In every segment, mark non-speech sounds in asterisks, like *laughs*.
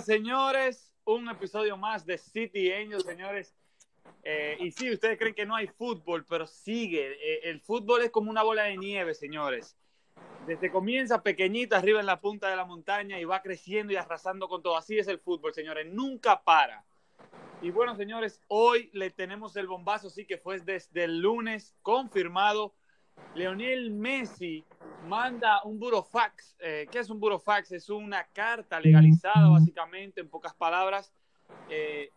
Señores. Un episodio más de City Angels, señores. Eh, y sí, ustedes creen que no hay fútbol, pero sigue. Eh, el fútbol es como una bola de nieve, señores. Desde comienza pequeñita arriba en la punta de la montaña y va creciendo y arrasando con todo. Así es el fútbol, señores. Nunca para. Y bueno, señores, hoy le tenemos el bombazo, sí que fue desde el lunes confirmado. Leonel Messi manda un burofax. Eh, ¿Qué es un burofax? Es una carta legalizada, básicamente, en pocas palabras, eh,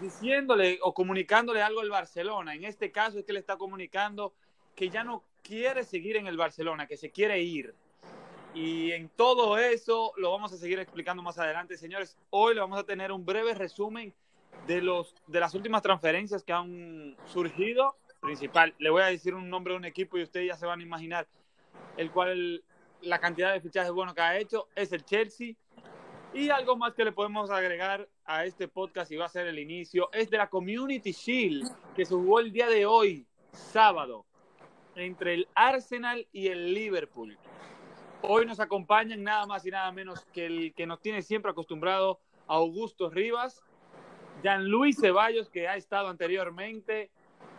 diciéndole o comunicándole algo al Barcelona. En este caso es que le está comunicando que ya no quiere seguir en el Barcelona, que se quiere ir. Y en todo eso lo vamos a seguir explicando más adelante, señores. Hoy le vamos a tener un breve resumen de, los, de las últimas transferencias que han surgido. Principal, le voy a decir un nombre de un equipo y ustedes ya se van a imaginar el cual la cantidad de fichajes buenos que ha hecho es el Chelsea. Y algo más que le podemos agregar a este podcast y va a ser el inicio es de la Community Shield que se jugó el día de hoy, sábado, entre el Arsenal y el Liverpool. Hoy nos acompañan nada más y nada menos que el que nos tiene siempre acostumbrado Augusto Rivas, Jean-Louis Ceballos, que ha estado anteriormente.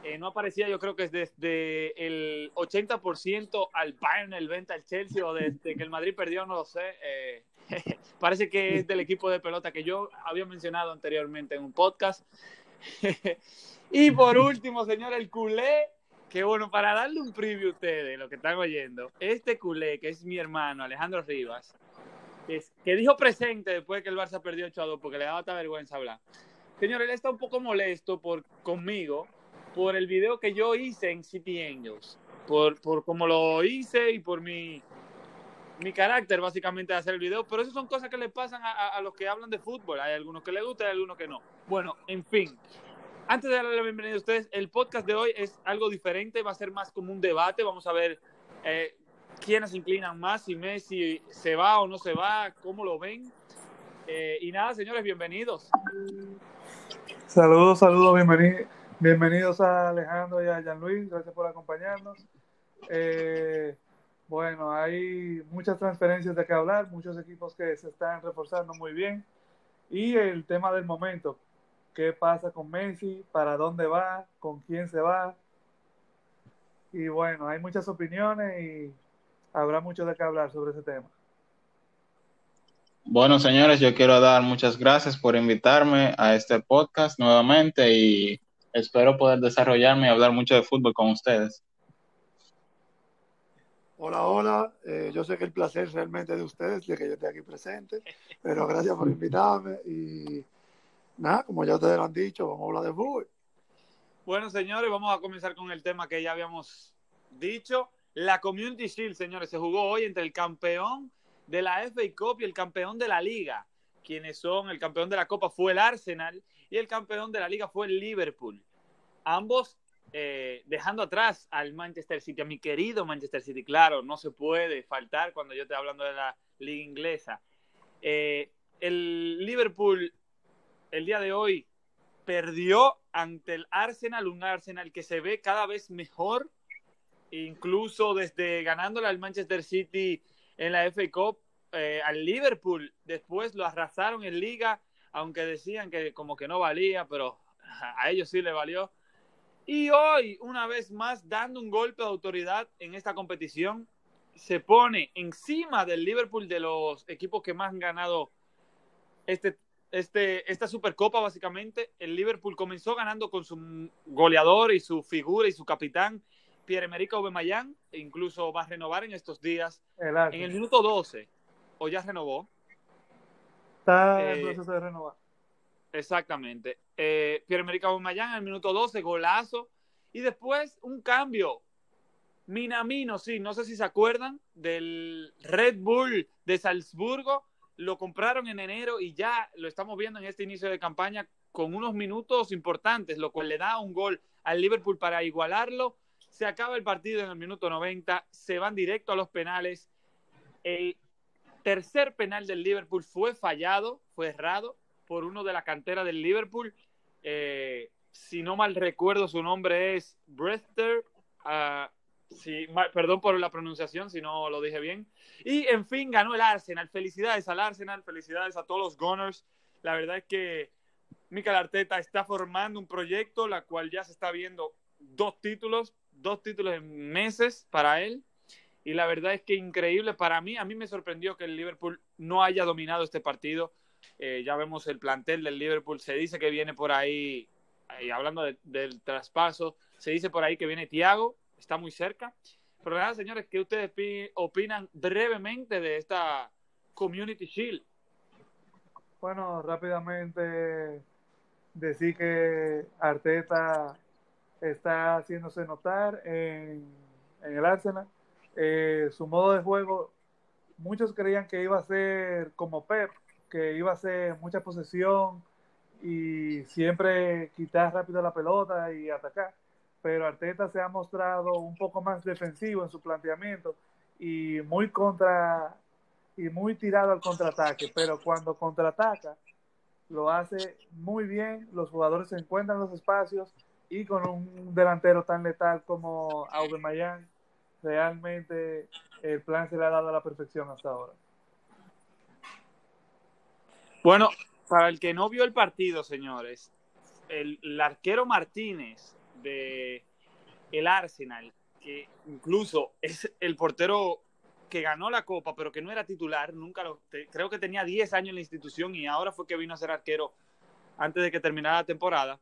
Eh, no aparecía, yo creo que es desde el 80% al Bayern, el venta al Chelsea, o desde que el Madrid perdió, no lo sé. Eh, *laughs* parece que es del equipo de pelota que yo había mencionado anteriormente en un podcast. *laughs* y por último, señor, el culé, que bueno, para darle un preview a ustedes, lo que están oyendo, este culé, que es mi hermano, Alejandro Rivas, que, dijo presente después que el Barça perdió 8 a 2, porque le daba esta vergüenza hablar. Señor, él está un poco molesto por, conmigo por el video que yo hice en City Angels, por, por cómo lo hice y por mi, mi carácter básicamente de hacer el video, pero eso son cosas que le pasan a, a, los que hablan de fútbol, hay algunos que les gusta y algunos que no. Bueno, en fin, antes de darle la bienvenida a ustedes, el podcast de hoy es algo diferente, va a ser más como un debate, vamos a ver eh, quiénes se inclinan más, si Messi se va o no se va, cómo lo ven. Eh, y nada, señores, bienvenidos. Saludos, saludos, bienvenidos, bienvenidos a Alejandro y a Jean Luis, gracias por acompañarnos. Eh, bueno, hay muchas transferencias de que hablar, muchos equipos que se están reforzando muy bien. Y el tema del momento, qué pasa con Messi, para dónde va, con quién se va. Y bueno, hay muchas opiniones y habrá mucho de qué hablar sobre ese tema. Bueno, señores, yo quiero dar muchas gracias por invitarme a este podcast nuevamente y espero poder desarrollarme y hablar mucho de fútbol con ustedes. Hola, hola. Eh, yo sé que el placer es realmente de ustedes, de que yo esté aquí presente, pero gracias por invitarme y nada, como ya ustedes lo han dicho, vamos a hablar de fútbol. Bueno, señores, vamos a comenzar con el tema que ya habíamos dicho. La Community Shield, señores, se jugó hoy entre el campeón de la FA Cup y el campeón de la liga. Quienes son, el campeón de la Copa fue el Arsenal y el campeón de la liga fue el Liverpool. Ambos eh, dejando atrás al Manchester City, a mi querido Manchester City, claro, no se puede faltar cuando yo estoy hablando de la liga inglesa. Eh, el Liverpool el día de hoy perdió ante el Arsenal, un Arsenal que se ve cada vez mejor, incluso desde ganándole al Manchester City en la FA Cup, eh, al Liverpool, después lo arrasaron en liga, aunque decían que como que no valía, pero a ellos sí le valió. Y hoy, una vez más, dando un golpe de autoridad en esta competición, se pone encima del Liverpool de los equipos que más han ganado este, este, esta Supercopa, básicamente. El Liverpool comenzó ganando con su goleador y su figura y su capitán, Pierre-Emerick Aubameyang, e incluso va a renovar en estos días, El en el minuto 12, o ya renovó. Está en Eh, proceso de renovar. Exactamente. Eh, Pierre-Emerick Aubameyang en el minuto 12, golazo. Y después un cambio. Minamino, sí, no sé si se acuerdan del Red Bull de Salzburgo. Lo compraron en enero y ya lo estamos viendo en este inicio de campaña con unos minutos importantes, lo cual le da un gol al Liverpool para igualarlo. Se acaba el partido en el minuto 90, se van directo a los penales. El tercer penal del Liverpool fue fallado, fue errado por uno de la cantera del Liverpool. Eh, si no mal recuerdo, su nombre es Brester. Sí, perdón por la pronunciación si no lo dije bien. Y en fin, ganó el Arsenal. Felicidades al Arsenal, felicidades a todos los Gunners. La verdad es que Mikel Arteta está formando un proyecto, la cual ya se está viendo dos títulos, dos títulos en meses para él. Y la verdad es que increíble para mí. A mí me sorprendió que el Liverpool no haya dominado este partido. Eh, ya vemos el plantel del Liverpool. Se dice que viene por ahí, ahí hablando del traspaso, se dice por ahí que viene Thiago, está muy cerca. Pero nada, señores, ¿qué ustedes opinan brevemente de esta Community Shield? Bueno, rápidamente decir que Arteta está haciéndose notar en, el Arsenal. Eh, su modo de juego, muchos creían que iba a ser como Pep, que iba a ser mucha posesión y siempre quitar rápido la pelota y atacar. Pero Arteta se ha mostrado un poco más defensivo en su planteamiento y muy contra y muy tirado al contraataque. Pero cuando contraataca, lo hace muy bien, los jugadores se encuentran los espacios y con un delantero tan letal como Aubameyang, realmente el plan se le ha dado a la perfección hasta ahora. Bueno, para el que no vio el partido, señores, el, arquero Martínez de el Arsenal, que incluso es el portero que ganó la copa, pero que no era titular, nunca lo, creo que tenía 10 años en la institución y ahora fue que vino a ser arquero antes de que terminara la temporada.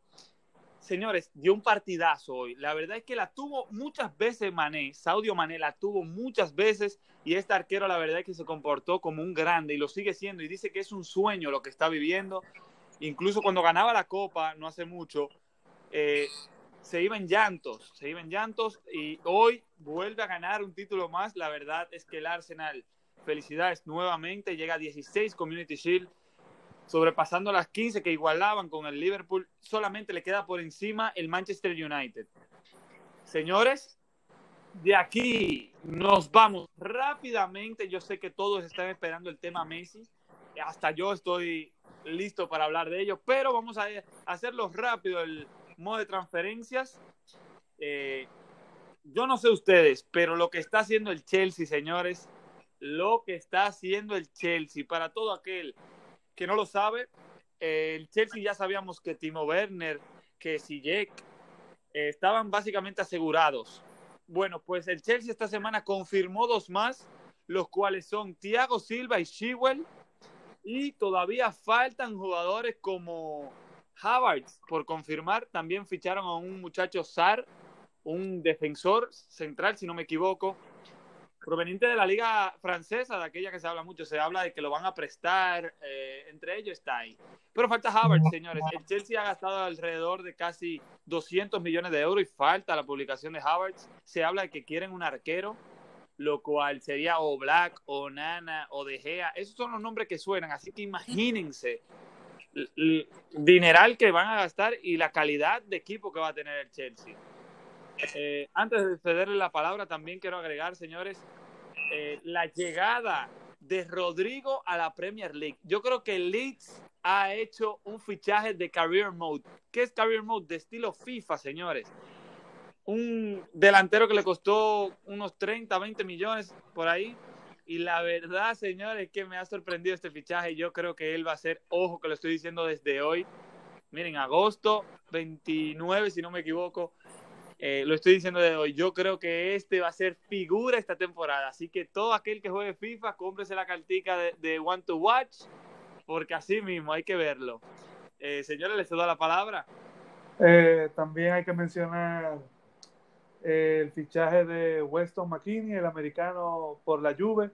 Señores, dio un partidazo hoy. La verdad es que la tuvo muchas veces Mané, Saudio Mané la tuvo muchas veces y este arquero la verdad es que se comportó como un grande y lo sigue siendo y dice que es un sueño lo que está viviendo. Incluso cuando ganaba la copa, no hace mucho, eh, se iba en llantos, se iba en llantos y hoy vuelve a ganar un título más. La verdad es que el Arsenal, felicidades nuevamente, llega a 16 Community Shield, sobrepasando las 15 que igualaban con el Liverpool. Solamente le queda por encima el Manchester United. Señores, de aquí nos vamos rápidamente. Yo sé que todos están esperando el tema Messi. Hasta yo estoy listo para hablar de ello, pero vamos a hacerlo rápido el modo de transferencias. Eh, yo no sé ustedes, pero lo que está haciendo el Chelsea, señores, lo que está haciendo el Chelsea, para todo aquel que no lo sabe, el Chelsea ya sabíamos que Timo Werner, que Sijek, eh, estaban básicamente asegurados. Bueno, pues el Chelsea esta semana confirmó dos más, los cuales son Thiago Silva y Shewell, y todavía faltan jugadores como Havertz, por confirmar, también ficharon a un muchacho Sar, un defensor central, si no me equivoco, proveniente de la liga francesa, de aquella que se habla mucho, se habla de que lo van a prestar, eh, entre ellos está ahí. Pero falta Havertz, señores. El Chelsea ha gastado alrededor de casi 200 millones de euros y falta la publicación de Havertz. Se habla de que quieren un arquero, lo cual sería o Black, o Nana, o De Gea. Esos son los nombres que suenan, así que imagínense dineral que van a gastar y la calidad de equipo que va a tener el Chelsea. Eh, antes de cederle la palabra, también quiero agregar, señores, eh, la llegada de Rodrigo a la Premier League. Yo creo que Leeds ha hecho un fichaje de Career Mode. ¿Qué es Career Mode? De estilo FIFA, señores. Un delantero que le costó unos 30, 20 millones por ahí y la verdad, señores, es que me ha sorprendido este fichaje. Yo creo que él va a ser, ojo, que lo estoy diciendo desde hoy. Miren, agosto 29, si no me equivoco. Eh, lo estoy diciendo desde hoy. Yo creo que este va a ser figura esta temporada. Así que todo aquel que juegue FIFA, cómprese la cartica de, de One to Watch, porque así mismo hay que verlo. Eh, señores, les doy la palabra. Eh, también hay que mencionar el fichaje de Weston McKinney, el americano por la Juve.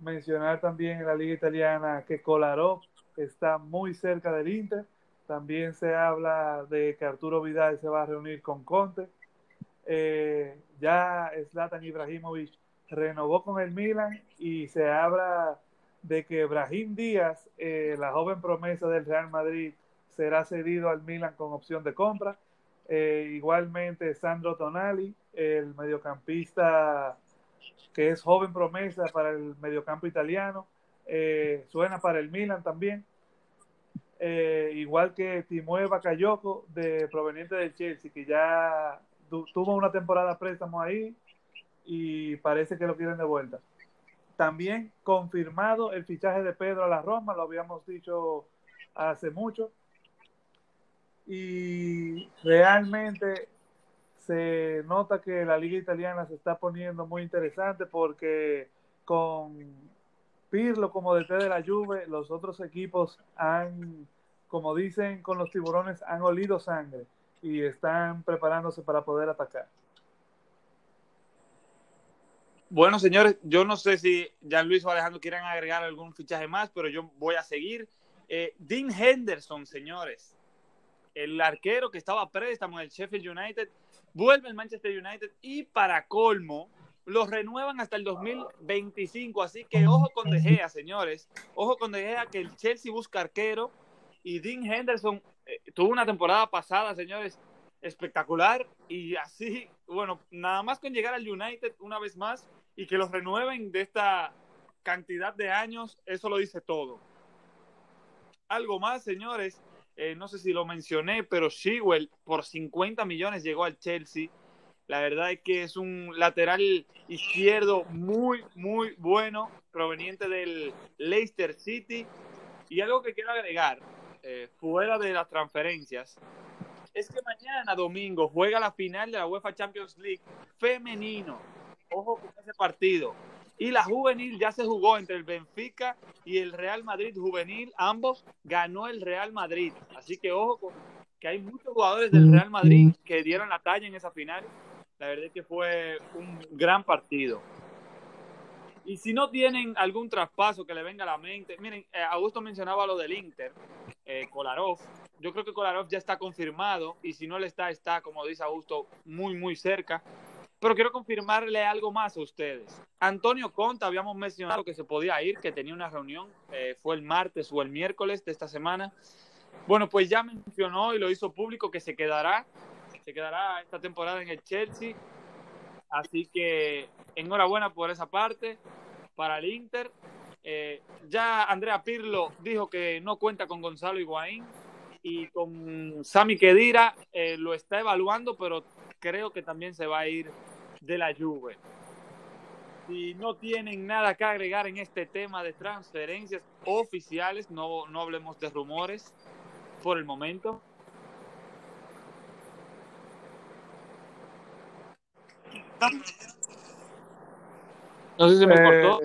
Mencionar también en la liga italiana que Kolarov está muy cerca del Inter. También se habla de que Arturo Vidal se va a reunir con Conte. Eh, ya Zlatan Ibrahimovic renovó con el Milan y se habla de que Brahim Díaz, eh, la joven promesa del Real Madrid, será cedido al Milan con opción de compra. Eh, igualmente Sandro Tonali, el mediocampista que es joven promesa para el mediocampo italiano, suena para el Milan también. Eh, igual que Timoe Bakayoko, de proveniente del Chelsea, que ya tuvo una temporada préstamo ahí y parece que lo quieren de vuelta. También confirmado el fichaje de Pedro a la Roma, lo habíamos dicho hace mucho. Y realmente se nota que la liga italiana se está poniendo muy interesante porque con Pirlo como DT de la Juve, los otros equipos han, como dicen con los tiburones, han olido sangre y están preparándose para poder atacar. Bueno, señores, yo no sé si Jan Luis o Alejandro quieran agregar algún fichaje más, pero yo voy a seguir. Eh, Dean Henderson, señores, el arquero que estaba préstamo en el Sheffield United, vuelve al Manchester United y para colmo, lo renuevan hasta el 2025. Así que ojo con De Gea, señores. Ojo con De Gea que el Chelsea busca arquero y Dean Henderson eh, tuvo una temporada pasada, señores, espectacular. Y así, bueno, nada más con llegar al United una vez más y que los renueven de esta cantidad de años, eso lo dice todo. Algo más, señores. Eh, no sé si lo mencioné, pero Shewell por 50 millones llegó al Chelsea la verdad es que es un lateral izquierdo muy, muy bueno, proveniente del Leicester City. Y algo que quiero agregar, eh, fuera de las transferencias, es que mañana domingo juega la final de la UEFA Champions League femenino. Ojo con ese partido. Y la juvenil ya se jugó entre el Benfica y el Real Madrid juvenil. Ambos ganó el Real Madrid. Así que ojo con que hay muchos jugadores del Real Madrid que dieron la talla en esa final la verdad es que fue un gran partido. Y si no tienen algún traspaso que le venga a la mente, miren, eh, Augusto mencionaba lo del Inter, eh, Kolarov. Yo creo que Kolarov ya está confirmado y si no le está, está, como dice Augusto, muy, muy cerca. Pero quiero confirmarle algo más a ustedes. Antonio Conta, habíamos mencionado que se podía ir, que tenía una reunión, eh, fue el martes o el miércoles de esta semana. Bueno, pues ya mencionó y lo hizo público que se quedará se quedará esta temporada en el Chelsea. Así que enhorabuena por esa parte para el Inter. Eh, ya Andrea Pirlo dijo que no cuenta con Gonzalo Higuaín y con Sami Kedira eh, lo está evaluando, pero creo que también se va a ir de la Juve. Si no tienen nada que agregar en este tema de transferencias oficiales, no, no hablemos de rumores por el momento. No sé si me cortó.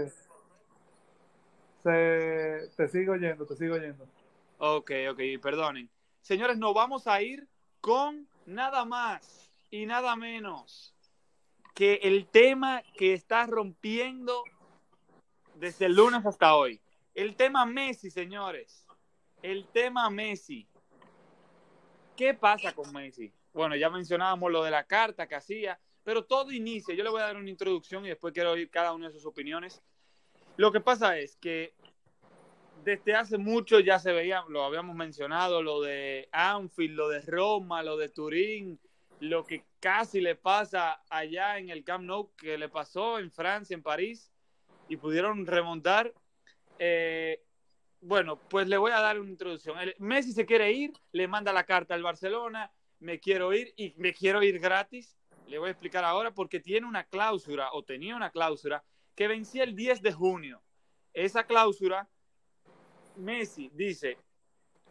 te sigo yendo, te sigo yendo. Ok, ok, perdonen. Señores, nos vamos a ir con nada más y nada menos que el tema que está rompiendo desde el lunes hasta hoy. El tema Messi, señores. El tema Messi. ¿Qué pasa con Messi? Bueno, ya mencionábamos lo de la carta que hacía pero todo inicia, yo le voy a dar una introducción y después quiero oír cada una de sus opiniones. Lo que pasa es que desde hace mucho ya se veía, lo habíamos mencionado, lo de Anfield, lo de Roma, lo de Turín, lo que casi le pasa allá en el Camp Nou, que le pasó en Francia, en París, y pudieron remontar. Eh, bueno, pues le voy a dar una introducción. Messi se quiere ir, le manda la carta al Barcelona, me quiero ir y me quiero ir gratis le voy a explicar ahora porque tiene una cláusula o tenía una cláusula que vencía el 10 de junio. Esa cláusula, Messi dice,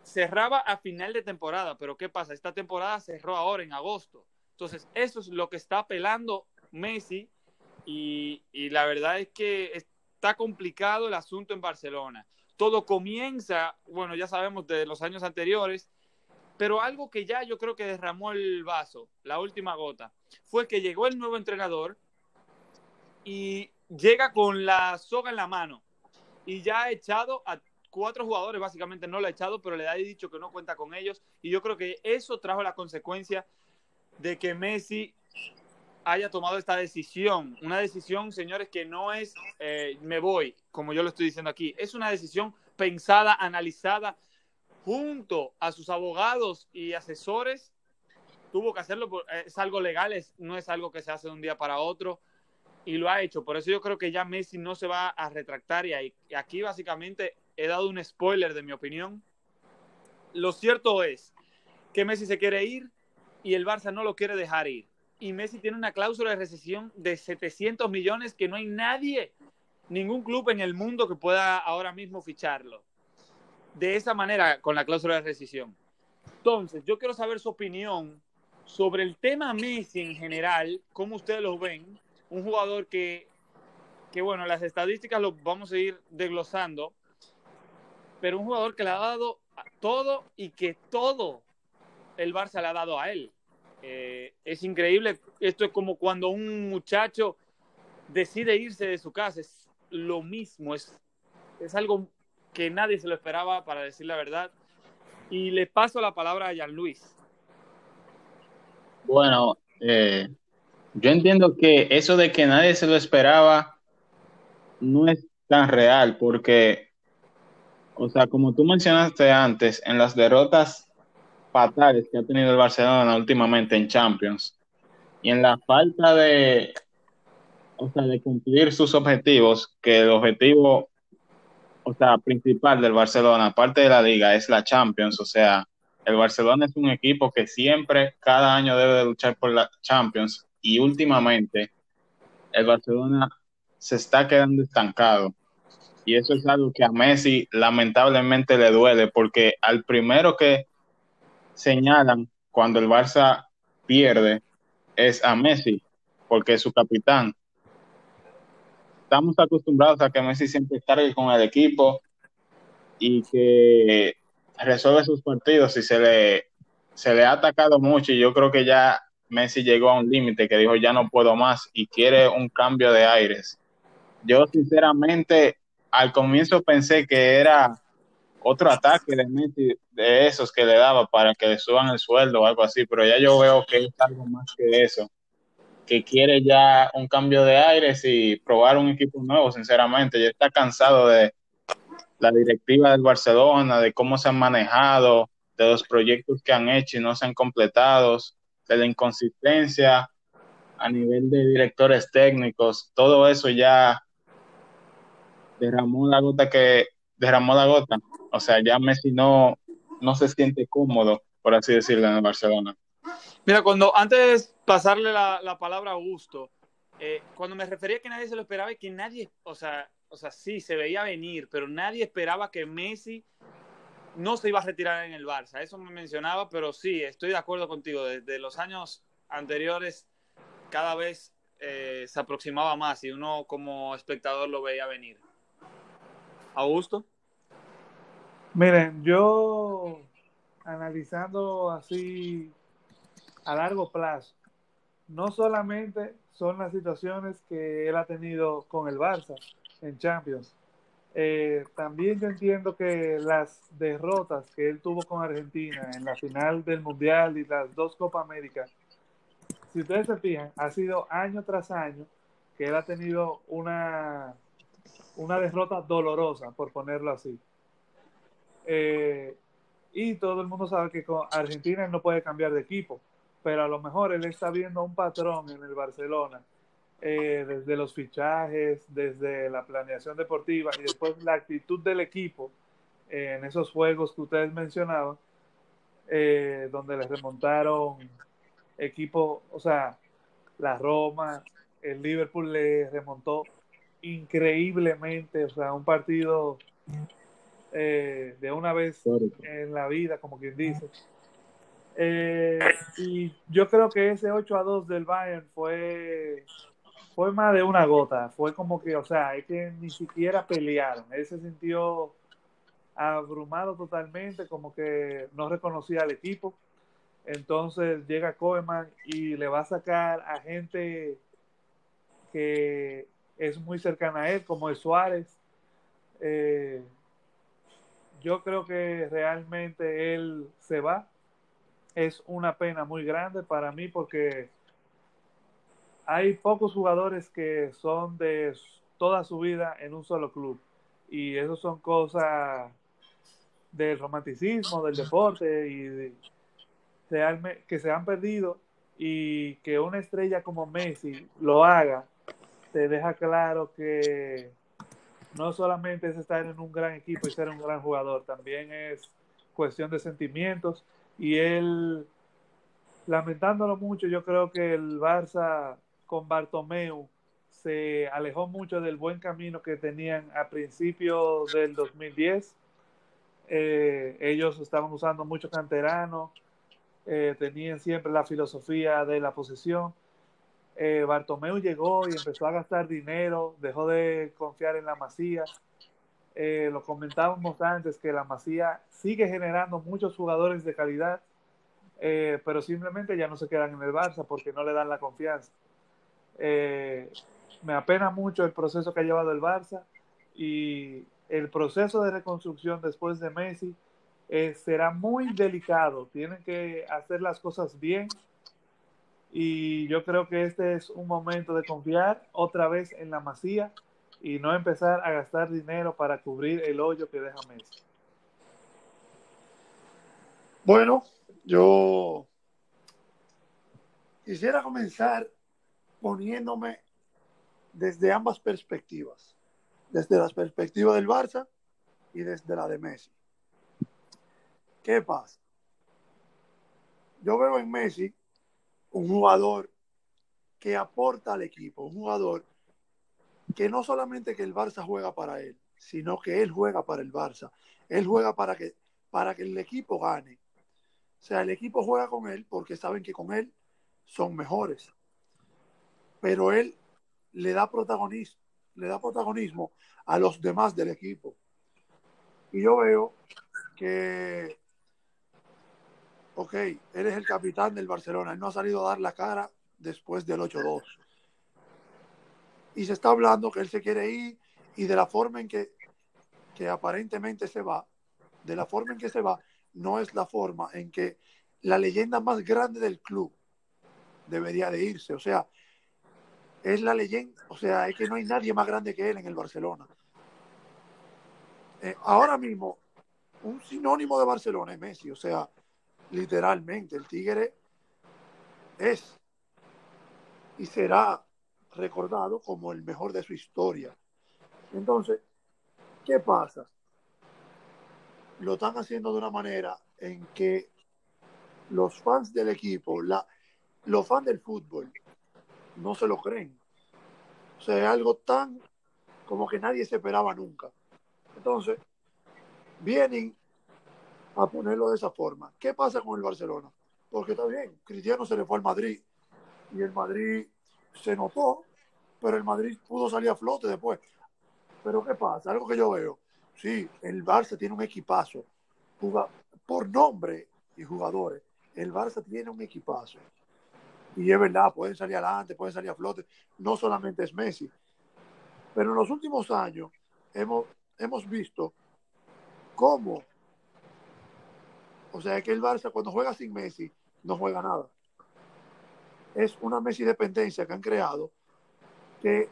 cerraba a final de temporada, pero ¿qué pasa? Esta temporada cerró ahora en agosto. Entonces, eso es lo que está apelando Messi y, y la verdad es que está complicado el asunto en Barcelona. Todo comienza, bueno, ya sabemos de los años anteriores, pero algo que ya yo creo que derramó el vaso, la última gota, fue que llegó el nuevo entrenador y llega con la soga en la mano. Y ya ha echado a cuatro jugadores, básicamente no lo ha echado, pero le ha dicho que no cuenta con ellos. Y yo creo que eso trajo la consecuencia de que Messi haya tomado esta decisión. Una decisión, señores, que no es eh, me voy, como yo lo estoy diciendo aquí, es una decisión pensada, analizada junto a sus abogados y asesores, tuvo que hacerlo, es algo legal, es, no es algo que se hace de un día para otro y lo ha hecho. Por eso yo creo que ya Messi no se va a retractar y, aquí básicamente he dado un spoiler de mi opinión. Lo cierto es que Messi se quiere ir y el Barça no lo quiere dejar ir. y Messi tiene una cláusula de recesión de 700 millones que no hay nadie, ningún club en el mundo que pueda ahora mismo ficharlo. De esa manera, con la cláusula de rescisión. Entonces, yo quiero saber su opinión sobre el tema Messi en general, cómo ustedes lo ven. Un jugador que, que, bueno, las estadísticas lo vamos a ir desglosando, pero un jugador que le ha dado todo y que todo el Barça le ha dado a él. Eh, es increíble. Esto es como cuando un muchacho decide irse de su casa. Es lo mismo. Es, es algo que nadie se lo esperaba, para decir la verdad. Y le paso la palabra a Jean Luis. Bueno, eh, yo entiendo que eso de que nadie se lo esperaba no es tan real, porque, o sea, como tú mencionaste antes, en las derrotas fatales que ha tenido el Barcelona últimamente en Champions y en la falta de, o sea, de cumplir sus objetivos, que el objetivo, o sea, principal del Barcelona, aparte de la liga, es la Champions, o sea, el Barcelona es un equipo que siempre, cada año debe de luchar por la Champions y últimamente el Barcelona se está quedando estancado. Y eso es algo que a Messi lamentablemente le duele, porque al primero que señalan cuando el Barça pierde es a Messi, porque es su capitán. Estamos acostumbrados a que Messi siempre cargue con el equipo y que resuelve sus partidos y se le, se le ha atacado mucho y yo creo que ya Messi llegó a un límite que dijo ya no puedo más y quiere un cambio de aires. Yo sinceramente al comienzo pensé que era otro ataque de Messi de esos que le daba para que le suban el sueldo o algo así, pero ya yo veo que es algo más que eso, que quiere ya un cambio de aires y probar un equipo nuevo, sinceramente, ya está cansado de la directiva del Barcelona, de cómo se han manejado, de los proyectos que han hecho y no se han completado, de la inconsistencia a nivel de directores técnicos, todo eso ya derramó la gota que derramó la gota o sea, ya Messi no, no se siente cómodo, por así decirlo, en el Barcelona. Mira, cuando antes pasarle la, la palabra a Augusto, eh, cuando me refería a que nadie se lo esperaba y que nadie, o sea, o sea, sí, se veía venir, pero nadie esperaba que Messi no se iba a retirar en el Barça. Eso me mencionaba, pero sí, estoy de acuerdo contigo. Desde los años anteriores, cada vez eh, se aproximaba más y uno como espectador lo veía venir. Augusto. Miren, yo analizando así a largo plazo, no solamente son las situaciones que él ha tenido con el Barça en Champions, eh, también yo entiendo que las derrotas que él tuvo con Argentina en la final del Mundial y las dos Copa América, si ustedes se fijan, ha sido año tras año que él ha tenido una, una derrota dolorosa, por ponerlo así. Eh, y todo el mundo sabe que con Argentina no puede cambiar de equipo, pero a lo mejor él está viendo un patrón en el Barcelona, eh, desde los fichajes, desde la planeación deportiva y después la actitud del equipo en esos juegos que ustedes mencionaban, eh, donde les remontaron equipo, o sea, la Roma, el Liverpool le remontó increíblemente, o sea, un partido eh, de una vez en la vida, como quien dice. Eh, y yo creo que ese 8 a 2 del Bayern fue, fue más de una gota. Fue como que, o sea, es que ni siquiera pelearon. Él se sintió abrumado totalmente, como que no reconocía al equipo. Entonces llega Koeman y le va a sacar a gente que es muy cercana a él, como es Suárez. Eh, yo creo que realmente él se va. Es una pena muy grande para mí porque hay pocos jugadores que son de toda su vida en un solo club. Y eso son cosas del romanticismo, del deporte y que se han perdido y que una estrella como Messi lo haga, te deja claro que no solamente es estar en un gran equipo y ser un gran jugador, también es cuestión de sentimientos y él lamentándolo mucho, yo creo que el Barça con Bartomeu se alejó mucho del buen camino que tenían a principios del 2010. Eh, ellos estaban usando mucho canterano, eh, tenían siempre la filosofía de la posesión. Eh, Bartomeu llegó y empezó a gastar dinero, dejó de confiar en la masía. Eh, lo comentábamos antes que la masía sigue generando muchos jugadores de calidad, pero simplemente ya no se quedan en el Barça porque no le dan la confianza. Eh, me apena mucho el proceso que ha llevado el Barça y el proceso de reconstrucción después de Messi eh, será muy delicado. Tienen que hacer las cosas bien y yo creo que este es un momento de confiar otra vez en la masía y no empezar a gastar dinero para cubrir el hoyo que deja Messi. Bueno, yo quisiera comenzar poniéndome desde ambas perspectivas, desde la perspectiva del Barça y desde la de Messi. ¿Qué pasa? Yo veo en Messi un jugador que aporta al equipo, un jugador que no solamente que el Barça juega para él, sino que él juega para el Barça. Él juega para que, para que el equipo gane. O sea, el equipo juega con él porque saben que con él son mejores. Pero él le da protagonismo, le da protagonismo a los demás del equipo. Y yo veo que, ok, él es el capitán del Barcelona, él no ha salido a dar la cara después del 8-2. Y se está hablando que él se quiere ir y de la forma en que, que aparentemente se va, de la forma en que se va, no es la forma en que la leyenda más grande del club debería de irse. O sea, es la leyenda, o sea, es que no hay nadie más grande que él en el Barcelona. Eh, ahora mismo, un sinónimo de Barcelona es Messi, o sea, literalmente, el Tigre es y será recordado como el mejor de su historia. Entonces, ¿qué pasa? Lo están haciendo de una manera en que los fans del equipo, la, los fans del fútbol, no se lo creen. O sea, es algo tan como que nadie se esperaba nunca. Entonces, vienen a ponerlo de esa forma. ¿Qué pasa con el Barcelona? Porque está bien, Cristiano se le fue al Madrid y el Madrid se notó, pero el Madrid pudo salir a flote después. Pero ¿qué pasa? Algo que yo veo. Sí, el Barça tiene un equipazo. Juga, por nombre y jugadores, el Barça tiene un equipazo. Y es verdad, pueden salir adelante, pueden salir a flote. No solamente es Messi. Pero en los últimos años hemos, hemos visto cómo, o sea, que el Barça cuando juega sin Messi no juega nada. Es una Messi dependencia que han creado que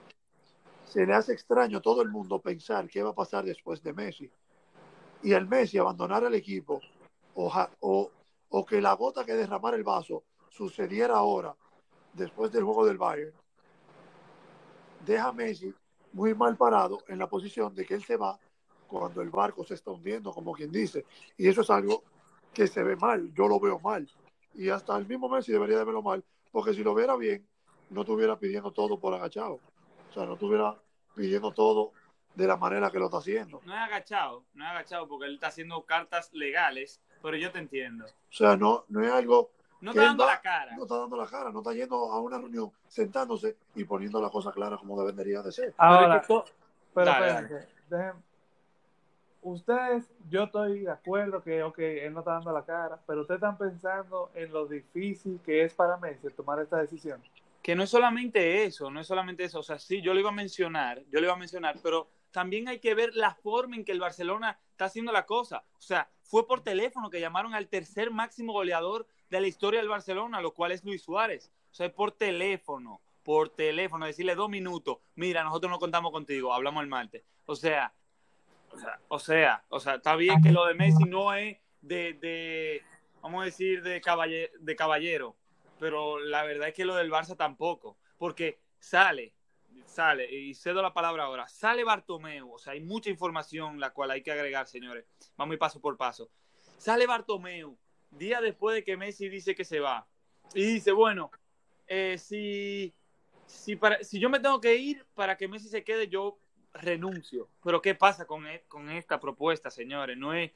se le hace extraño a todo el mundo pensar qué va a pasar después de Messi. Y el Messi abandonar el equipo o, o, o que la gota que derramara el vaso sucediera ahora, después del juego del Bayern, deja a Messi muy mal parado en la posición de que él se va cuando el barco se está hundiendo, como quien dice. Y eso es algo que se ve mal, yo lo veo mal. Y hasta el mismo Messi debería de verlo mal, porque si lo viera bien, no estuviera pidiendo todo por agachado. O sea, no estuviera pidiendo todo de la manera que lo está haciendo. No es agachado, no es agachado porque él está haciendo cartas legales, pero yo te entiendo. O sea, no, no es algo No está dando va- la cara. No está dando la cara, no está yendo a una reunión, sentándose y poniendo las cosas claras como debería de ser. Ahora, pero Dale, espérense, dejen- ustedes, yo estoy de acuerdo que, ok, él no está dando la cara, pero ustedes están pensando en lo difícil que es para Messi tomar esta decisión. que no es solamente eso, no es solamente eso, o sea, sí, yo lo iba a mencionar, yo lo iba a mencionar, pero también hay que ver la forma en que el Barcelona está haciendo la cosa. O sea, fue por teléfono que llamaron al tercer máximo goleador de la historia del Barcelona, lo cual es Luis Suárez. O sea, por teléfono, por teléfono, decirle dos minutos, mira, nosotros no contamos contigo, hablamos el martes. O sea, o sea, o sea, está bien que lo de Messi no es de, vamos a decir, de, caballe- de caballero, pero la verdad es que lo del Barça tampoco, porque sale, sale, y cedo la palabra ahora, sale Bartomeu, o sea, hay mucha información la cual hay que agregar, señores, vamos ir paso por paso. Sale Bartomeu, día después de que Messi dice que se va, y dice, bueno, eh, si, si, para, si yo me tengo que ir para que Messi se quede, yo renuncio. Pero ¿qué pasa con, e, con esta propuesta, señores? No es,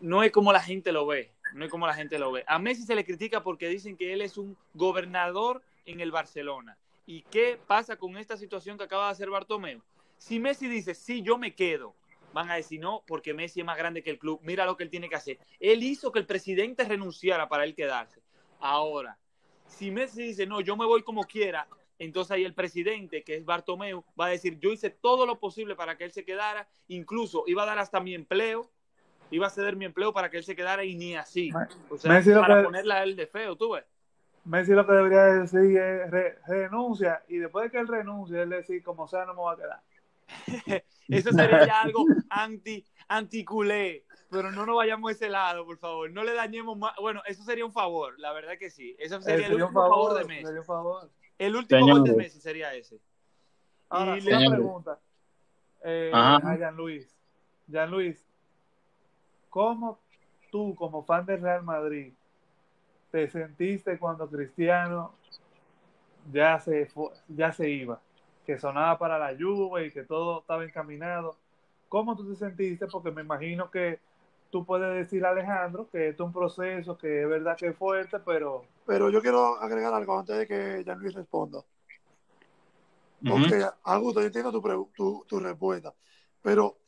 no es como la gente lo ve. No es como la gente lo ve. A Messi se le critica porque dicen que él es un gobernador en el Barcelona. ¿Y qué pasa con esta situación que acaba de hacer Bartomeu? Si Messi dice, sí, yo me quedo, van a decir no, porque Messi es más grande que el club. Mira lo que él tiene que hacer. Él hizo que el presidente renunciara para él quedarse. Ahora, si Messi dice, no, yo me voy como quiera, entonces ahí el presidente, que es Bartomeu, va a decir, yo hice todo lo posible para que él se quedara, incluso iba a dar hasta mi empleo, iba a ceder mi empleo para que él se quedara y ni así. O sea, Messi lo para que- ponerla a él de feo, tú ves. Messi lo que debería decir es re- renuncia y después de que él renuncie, él decir como sea no me va a quedar. *laughs* Eso sería ya algo anti, anticulé. Pero no nos vayamos a ese lado, por favor. No le dañemos más. Bueno, eso sería un favor, la verdad que sí. Eso Eh, sería el último favor, favor, de Messi. sería un favor. El último gol de. Messi sería ese. Ahora, Y una pregunta eh, a Jean Luis. Jean Luis, ¿cómo tú, como fan del Real Madrid, te sentiste cuando Cristiano ya se, ya se iba? Que sonaba para la lluvia y que todo estaba encaminado. ¿Cómo tú te sentiste? Porque me imagino que tú puedes decir, Alejandro, que esto es un proceso que es verdad que es fuerte, pero Pero yo quiero agregar algo antes de que Jean Luis responda. Porque, Augusto, yo entiendo tu, pre- tu, tu respuesta. Pero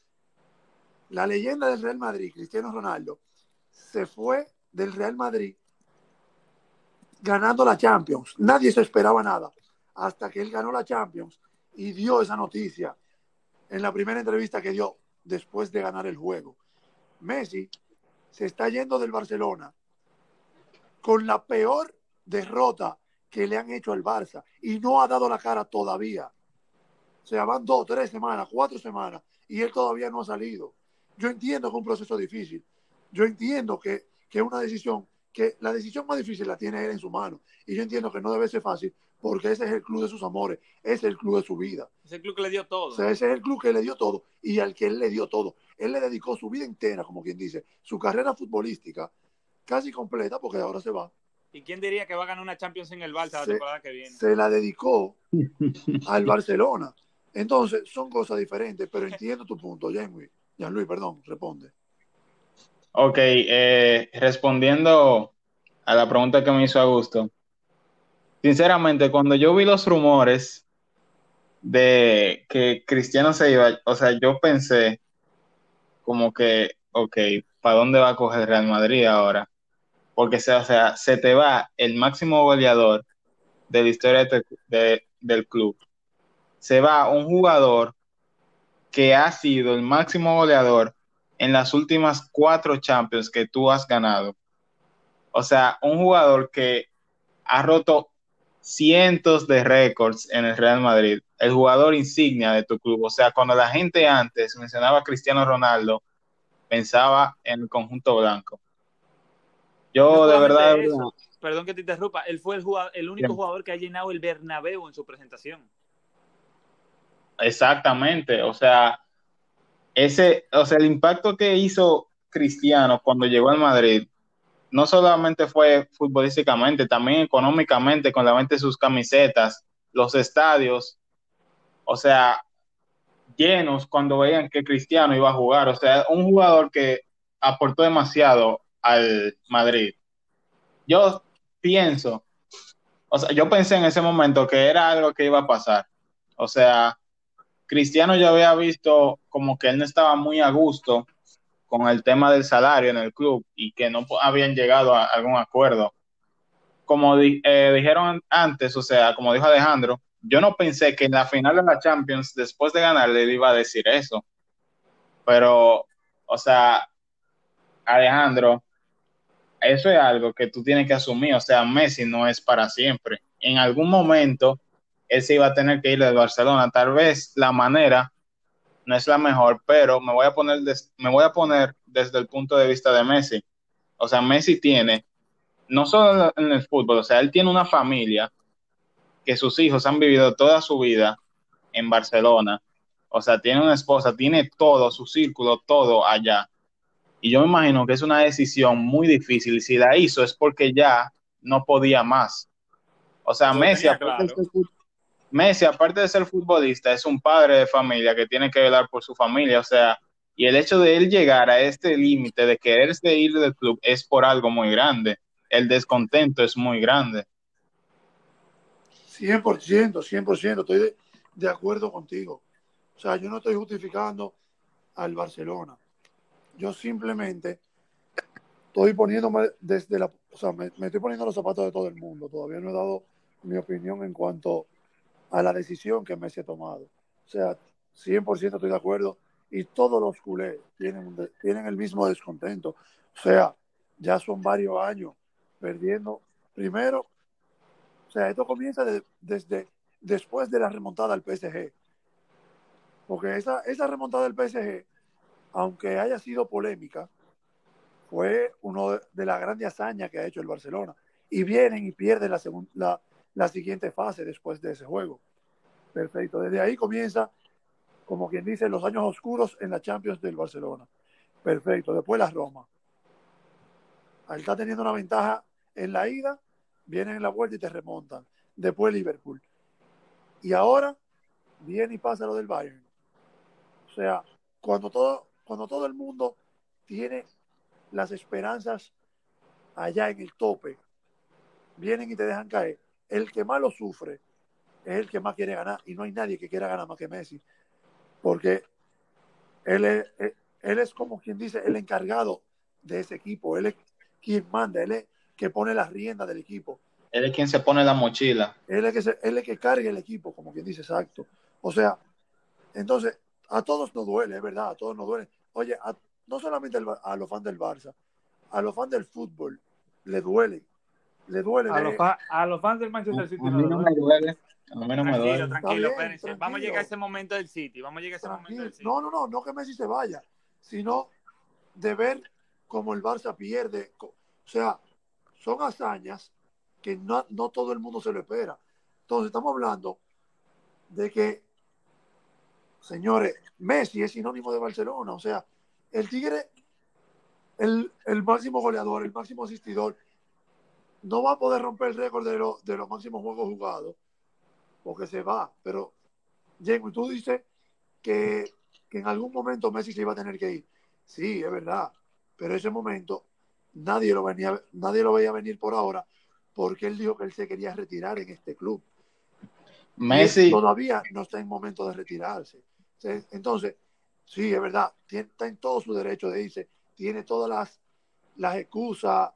la leyenda del Real Madrid, Cristiano Ronaldo, se fue del Real Madrid ganando la Champions. Nadie se esperaba nada. Hasta que él ganó la Champions y dio esa noticia en la primera entrevista que dio después de ganar el juego. Messi se está yendo del Barcelona con la peor derrota que le han hecho al Barça y no ha dado la cara todavía. O sea, van dos, tres semanas, cuatro semanas y él todavía no ha salido. Yo entiendo que es un proceso difícil. Yo entiendo que, que una decisión, que la decisión más difícil la tiene él en su mano. Y yo entiendo que no debe ser fácil porque ese es el club de sus amores, ese es el club de su vida. Es el club que le dio todo. O sea, ese es el club que le dio todo y al que él le dio todo. Él le dedicó su vida entera, como quien dice, su carrera futbolística casi completa porque ahora se va. ¿Y quién diría que va a ganar una Champions en el Barça la Se- temporada que viene? se la dedicó *laughs* al Barcelona. Entonces, son cosas diferentes, pero entiendo tu punto, Jean-Louis. Jean-Louis, perdón, responde. Ok, eh, respondiendo a la pregunta que me hizo Augusto, sinceramente, cuando yo vi los rumores de que Cristiano se iba, o sea, yo pensé como que, ok, ¿para dónde va a coger Real Madrid ahora? Porque, o sea, se te va el máximo goleador de la historia de- del club. Se va un jugador que ha sido el máximo goleador en las últimas cuatro Champions que tú has ganado. O sea, un jugador que ha roto cientos de récords en el Real Madrid, el jugador insignia de tu club. O sea, cuando la gente antes mencionaba a Cristiano Ronaldo, pensaba en el conjunto blanco. Yo No de verdad, eso, Perdón que te interrumpa. Él fue el, jugador- el único Bien. jugador que ha llenado el Bernabéu en su presentación. Exactamente, o sea, ese, o sea, el impacto que hizo Cristiano cuando llegó al Madrid no solamente fue futbolísticamente, también económicamente con la venta de sus camisetas, los estadios, o sea, llenos cuando veían que Cristiano iba a jugar, o sea, un jugador que aportó demasiado al Madrid. Yo pienso, o sea, yo pensé en ese momento que era algo que iba a pasar, o sea, Cristiano yo había visto como que él no estaba muy a gusto con el tema del salario en el club y que no habían llegado a algún acuerdo. Como eh, dijeron antes, o sea, como dijo Alejandro, yo no pensé que en la final de la Champions, después de ganarle, él iba a decir eso. Pero, o sea, Alejandro, eso es algo que tú tienes que asumir. O sea, Messi no es para siempre. En algún momento, él se iba a tener que ir del Barcelona. Tal vez la manera no es la mejor, pero me voy a poner, des- me voy a poner desde el punto de vista de Messi. O sea, Messi tiene, no solo en el fútbol, o sea, él tiene una familia que sus hijos han vivido toda su vida en Barcelona. O sea, tiene una esposa, tiene todo, su círculo, todo allá. Y yo me imagino que es una decisión muy difícil. Y si la hizo es porque ya no podía más. O sea, Messi, aparte claro. de Messi, aparte de ser futbolista, es un padre de familia que tiene que velar por su familia. O sea, y el hecho de él llegar a este límite de quererse ir del club es por algo muy grande. El descontento es muy grande. 100%, 100%, estoy de, de acuerdo contigo. O sea, yo no estoy justificando al Barcelona. Yo simplemente estoy poniéndome desde la, o sea, me, me, estoy poniendo los zapatos de todo el mundo. Todavía no he dado mi opinión en cuanto a la decisión que Messi ha tomado. O sea, 100% estoy de acuerdo y todos los culés tienen, tienen el mismo descontento. O sea, ya son varios años perdiendo. Primero, o sea, esto comienza de, desde después de la remontada al PSG. Porque esa, esa remontada del PSG, aunque haya sido polémica, fue una de, de las grandes hazañas que ha hecho el Barcelona. Y vienen y pierden la, la, la siguiente fase después de ese juego. Perfecto. Desde ahí comienza, como quien dice, los años oscuros en la Champions del Barcelona. Perfecto. Después la Roma. Ahí está teniendo una ventaja en la ida, vienen en la vuelta y te remontan. Después Liverpool. Y ahora viene y pasa lo del Bayern. O sea, cuando todo, cuando todo el mundo tiene las esperanzas allá en el tope, vienen y te dejan caer. El que más lo sufre es el que más quiere ganar y no hay nadie que quiera ganar más que Messi. Porque él es, él es como quien dice el encargado de ese equipo. Él es quien manda, él es que pone las riendas del equipo. Él es quien se pone la mochila. Él es que, se, él es que carga el equipo, como quien dice, exacto. O sea, entonces, a todos nos duele, es verdad, a todos nos duele. Oye, a, no solamente el, a los fans del Barça, a los fans del fútbol le duele. Le duele. A, los, fa, a los fans del Manchester City. A mí no me duele. A mí no me Tranquilo, duele. tranquilo, bien. Vamos a llegar a ese momento del City. Vamos a llegar a ese momento del City. No, no, no, no que Messi se vaya, sino de ver cómo el Barça pierde. O sea, son hazañas que no, no todo el mundo se lo espera. Entonces, estamos hablando de que, señores, Messi es sinónimo de Barcelona. O sea, el Tigre, el, el máximo goleador, el máximo asistidor, no va a poder romper el récord de, lo- de los máximos juegos jugados porque se va. Pero, James, tú dices que, que en algún momento Messi se iba a tener que ir. Sí, es verdad. Pero ese momento nadie lo, venía, nadie lo veía venir por ahora porque él dijo que él se quería retirar en este club. Messi, todavía no está en momento de retirarse. Se- Entonces, sí, es verdad, tiene- está en todo su derecho de irse, tiene todas las, las excusas,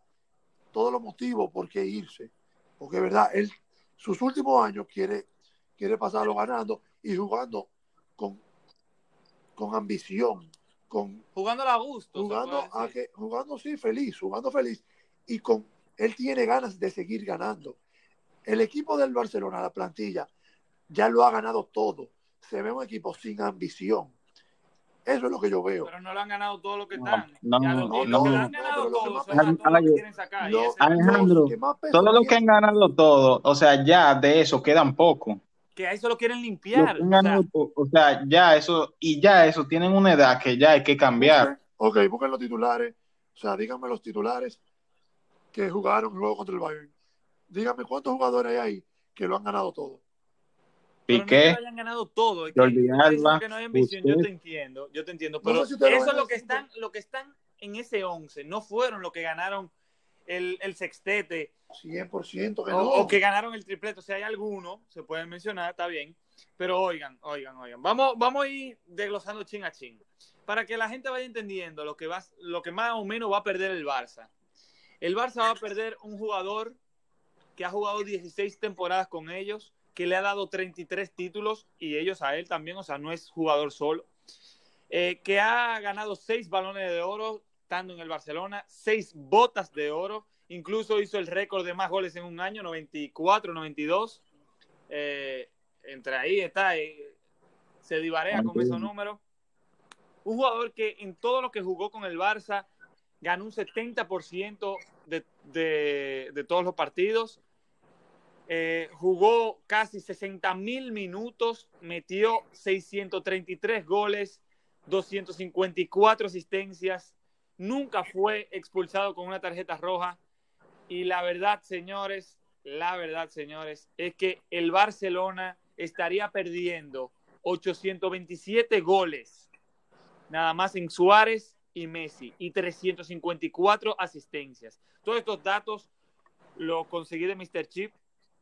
todos los motivos por qué irse. Porque verdad, él sus últimos años quiere, quiere pasarlo ganando y jugando con, con ambición, con Jugando a gusto. jugando a que, jugando sí feliz, jugando feliz y con él tiene ganas de seguir ganando. El equipo del Barcelona, la plantilla, ya lo ha ganado todo. Se ve un equipo sin ambición. Eso es lo que yo veo. Pero no lo han ganado todo lo que No, están. no, no, lo que no, lo han no, ganado pero lo que todo, más son a pesa- todos los que Alejandro, los han ganado todo, o sea, ya de eso quedan poco. que a eso lo quieren Lo limpiar. que han o sea, o ya eso, y ya eso, tienen una edad que ya hay que cambiar. Ok, busquen los titulares. O sea, díganme los titulares que jugaron el juego contra el Bayern. Díganme cuántos jugadores hay ahí que lo han ganado todo. Pero no Piqué, que hayan ganado todo. Es que Alba, que no hay ambición. Yo te entiendo, yo te entiendo. No sé Pero si eso es lo que están, lo que están en ese 11. No fueron los que ganaron el, el sextete 100% que o, no. o que ganaron el triplete. O sea, hay algunos, se pueden mencionar, está bien. Pero oigan, oigan, oigan. Vamos, vamos a ir desglosando chin a chin. Para que la gente vaya entendiendo lo que, va, lo que más o menos va a perder el Barça. El Barça va a perder un jugador que ha jugado 16 temporadas con ellos, que le ha dado 33 títulos y ellos a él también, o sea, no es jugador solo. Eh, que ha ganado 6 balones de oro estando en el Barcelona, 6 botas de oro, incluso hizo el récord de más goles en un año, 94, 92. Eh, entre ahí está, eh, se divarea con esos números. Un jugador que en todo lo que jugó con el Barça ganó un 70% de, de, de todos los partidos. Eh, jugó casi 60 mil minutos, metió 633 goles, 254 asistencias, nunca fue expulsado con una tarjeta roja. Y la verdad, señores, la verdad, señores, es que el Barcelona estaría perdiendo 827 goles, nada más en Suárez y Messi, y 354 asistencias. Todos estos datos los conseguí de Mr. Chip,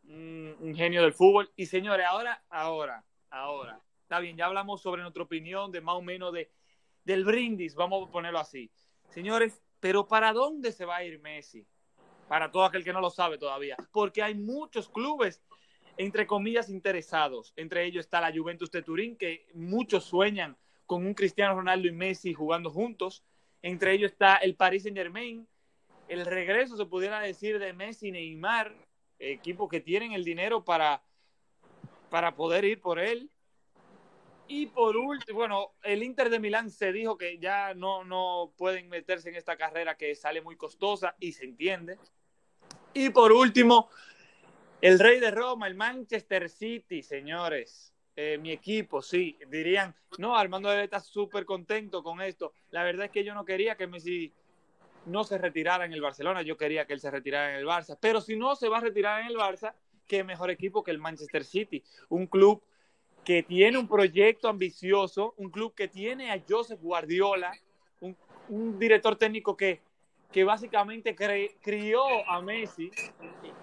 un genio del fútbol. Y señores, ahora, ahora, ahora, está bien, ya hablamos sobre nuestra opinión de más o menos de, del brindis, vamos a ponerlo así. Señores, pero ¿para dónde se va a ir Messi? Para todo aquel que no lo sabe todavía. Porque hay muchos clubes, entre comillas, interesados. Entre ellos está la Juventus de Turín, que muchos sueñan con un Cristiano Ronaldo y Messi jugando juntos. Entre ellos está el Paris Saint Germain. El regreso, se pudiera decir, de Messi Neymar, equipos que tienen el dinero para, para poder ir por él. Y por último, bueno, el Inter de Milán se dijo que ya no, no pueden meterse en esta carrera que sale muy costosa y se entiende. Y por último, el rey de Roma, el Manchester City, señores. Eh, mi equipo, sí, dirían, no, Armando debe estar súper contento con esto. La verdad es que yo no quería que Messi no se retirara en el Barcelona, yo quería que él se retirara en el Barça. Pero si no se va a retirar en el Barça, qué mejor equipo que el Manchester City, un club que tiene un proyecto ambicioso, un club que tiene a Joseph Guardiola, un, director técnico que, que básicamente cre, crió a Messi,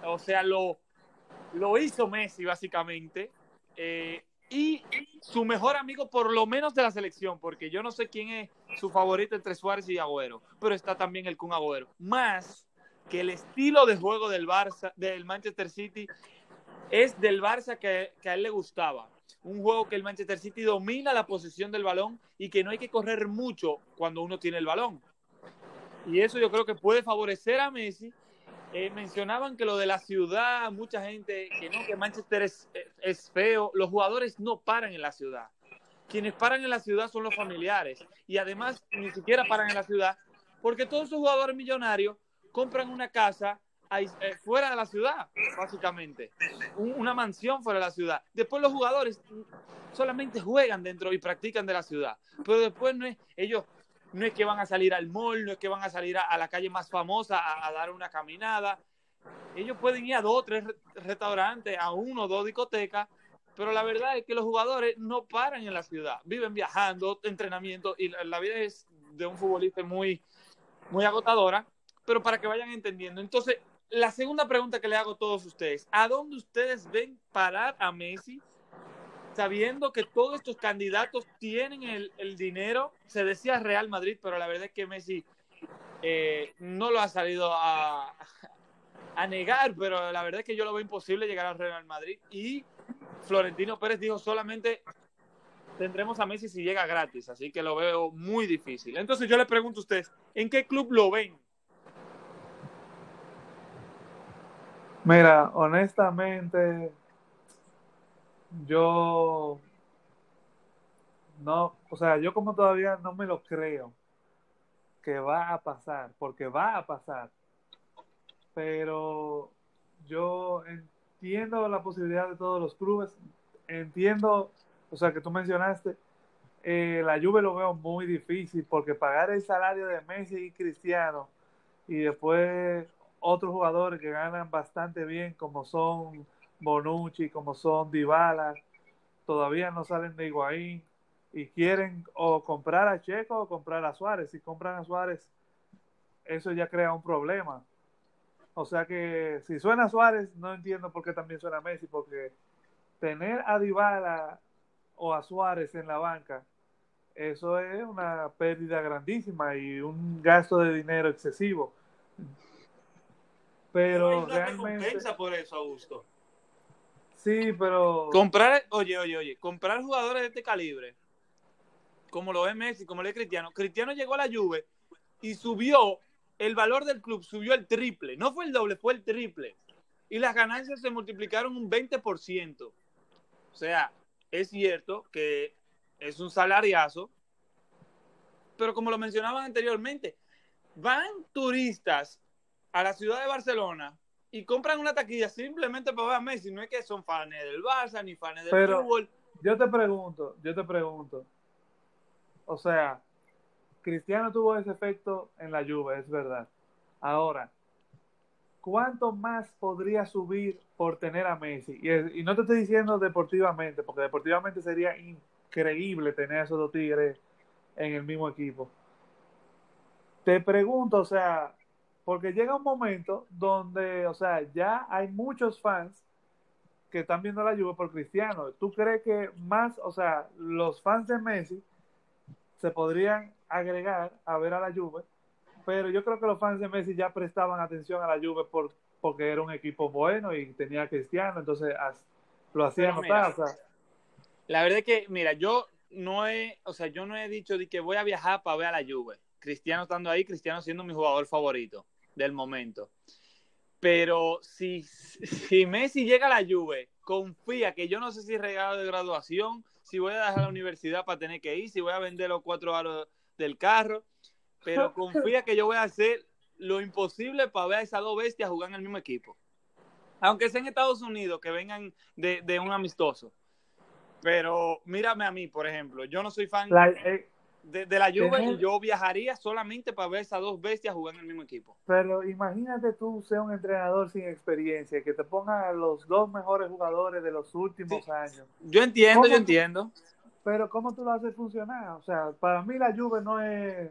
o sea, lo, lo hizo Messi básicamente, eh, y su mejor amigo por lo menos de la selección, porque yo no sé quién es su favorito entre Suárez y Agüero, pero está también el Kun Agüero, más que el estilo de juego del Barça, del Manchester City, es del Barça que, que a él le gustaba un juego que el Manchester City domina la posición del balón y que no hay que correr mucho cuando uno tiene el balón. Y eso yo creo que puede favorecer a Messi. Eh, mencionaban que lo de la ciudad, mucha gente que no, que Manchester es, feo. Los jugadores no paran en la ciudad. Quienes paran en la ciudad son los familiares. Y además ni siquiera paran en la ciudad porque todos esos jugadores millonarios compran una casa ahí, eh, fuera de la ciudad, básicamente. Un, una mansión fuera de la ciudad. Después los jugadores solamente juegan dentro y practican de la ciudad. Pero después no es, ellos no es que van a salir al mall, no es que van a salir a, la calle más famosa a, a, dar una caminada. Ellos pueden ir a dos o tres restaurantes, a uno o dos discotecas, pero la verdad es que los jugadores no paran en la ciudad, viven viajando, entrenamiento, y la, la vida es de un futbolista muy, muy agotadora, pero para que vayan entendiendo. Entonces, la segunda pregunta que le hago a todos ustedes, ¿a dónde ustedes ven parar a Messi sabiendo que todos estos candidatos tienen el, dinero? Se decía Real Madrid, pero la verdad es que Messi eh, no lo ha salido a, a, negar, pero la verdad es que yo lo veo imposible llegar al Real Madrid. Y Florentino Pérez dijo solamente tendremos a Messi si llega gratis, así que lo veo muy difícil. Entonces yo le pregunto a ustedes, ¿en qué club lo ven? Mira, honestamente, yo no, o sea, yo como todavía no me lo creo que va a pasar, porque va a pasar, pero yo entiendo la posibilidad de todos los clubes, entiendo, o sea, que tú mencionaste, eh, la Juve lo veo muy difícil, porque pagar el salario de Messi y Cristiano y después otros jugadores que ganan bastante bien, como son Bonucci, como son Dybala, todavía no salen de Higuaín y quieren o comprar a Checo o comprar a Suárez. Si compran a Suárez, eso ya crea un problema. O sea que si suena Suárez, no entiendo por qué también suena Messi, porque tener a Dybala o a Suárez en la banca, eso es una pérdida grandísima y un gasto de dinero excesivo. Pero hay una realmente. recompensa por eso, Augusto. Sí, pero. Comprar, oye, oye, oye, comprar jugadores de este calibre, como lo es Messi, como lo es Cristiano. Cristiano llegó a la Juve y subió, el valor del club subió el triple. No fue el doble, fue el triple. Y las ganancias se multiplicaron un 20%. O sea, es cierto que es un salariazo, pero como lo mencionaban anteriormente, van turistas a la ciudad de Barcelona y compran una taquilla simplemente para ver a Messi. No es que son fans del Barça ni fans del Pero fútbol. yo te pregunto, yo te pregunto. O sea, Cristiano tuvo ese efecto en la Juve, es verdad. Ahora, ¿cuánto más podría subir por tener a Messi? Y, y, no te estoy diciendo deportivamente, porque deportivamente sería increíble tener a esos dos tigres en el mismo equipo. Te pregunto, o sea, porque llega un momento donde, o sea, ya hay muchos fans que están viendo la Juve por Cristiano. ¿Tú crees que más, o sea, los fans de Messi se podrían agregar a ver a la Juve? Pero yo creo que los fans de Messi ya prestaban atención a la Juve por, porque era un equipo bueno y tenía a Cristiano, entonces lo hacían notar. La verdad es que, mira, yo no he, o sea, yo no he dicho de que voy a viajar para ver a la Juve. Cristiano estando ahí, Cristiano siendo mi jugador favorito del momento. Pero si, si Messi llega a la Juve, confía que yo no sé si regalo de graduación, si voy a dejar la universidad para tener que ir, si voy a vender los cuatro aros del carro, pero *laughs* confía que yo voy a hacer lo imposible para ver a esas dos bestias jugar en el mismo equipo. Aunque sea en Estados Unidos, que vengan de, de un amistoso. Pero mírame a mí, por ejemplo, yo no soy fan. Eh, de, la Juve yo viajaría solamente para ver esas dos bestias jugando en el mismo equipo. Pero imagínate tú ser un entrenador sin experiencia, que te ponga a los dos mejores jugadores de los últimos años. Yo entiendo, yo entiendo. Pero ¿cómo tú lo haces funcionar? O sea, para mí la Juve no es...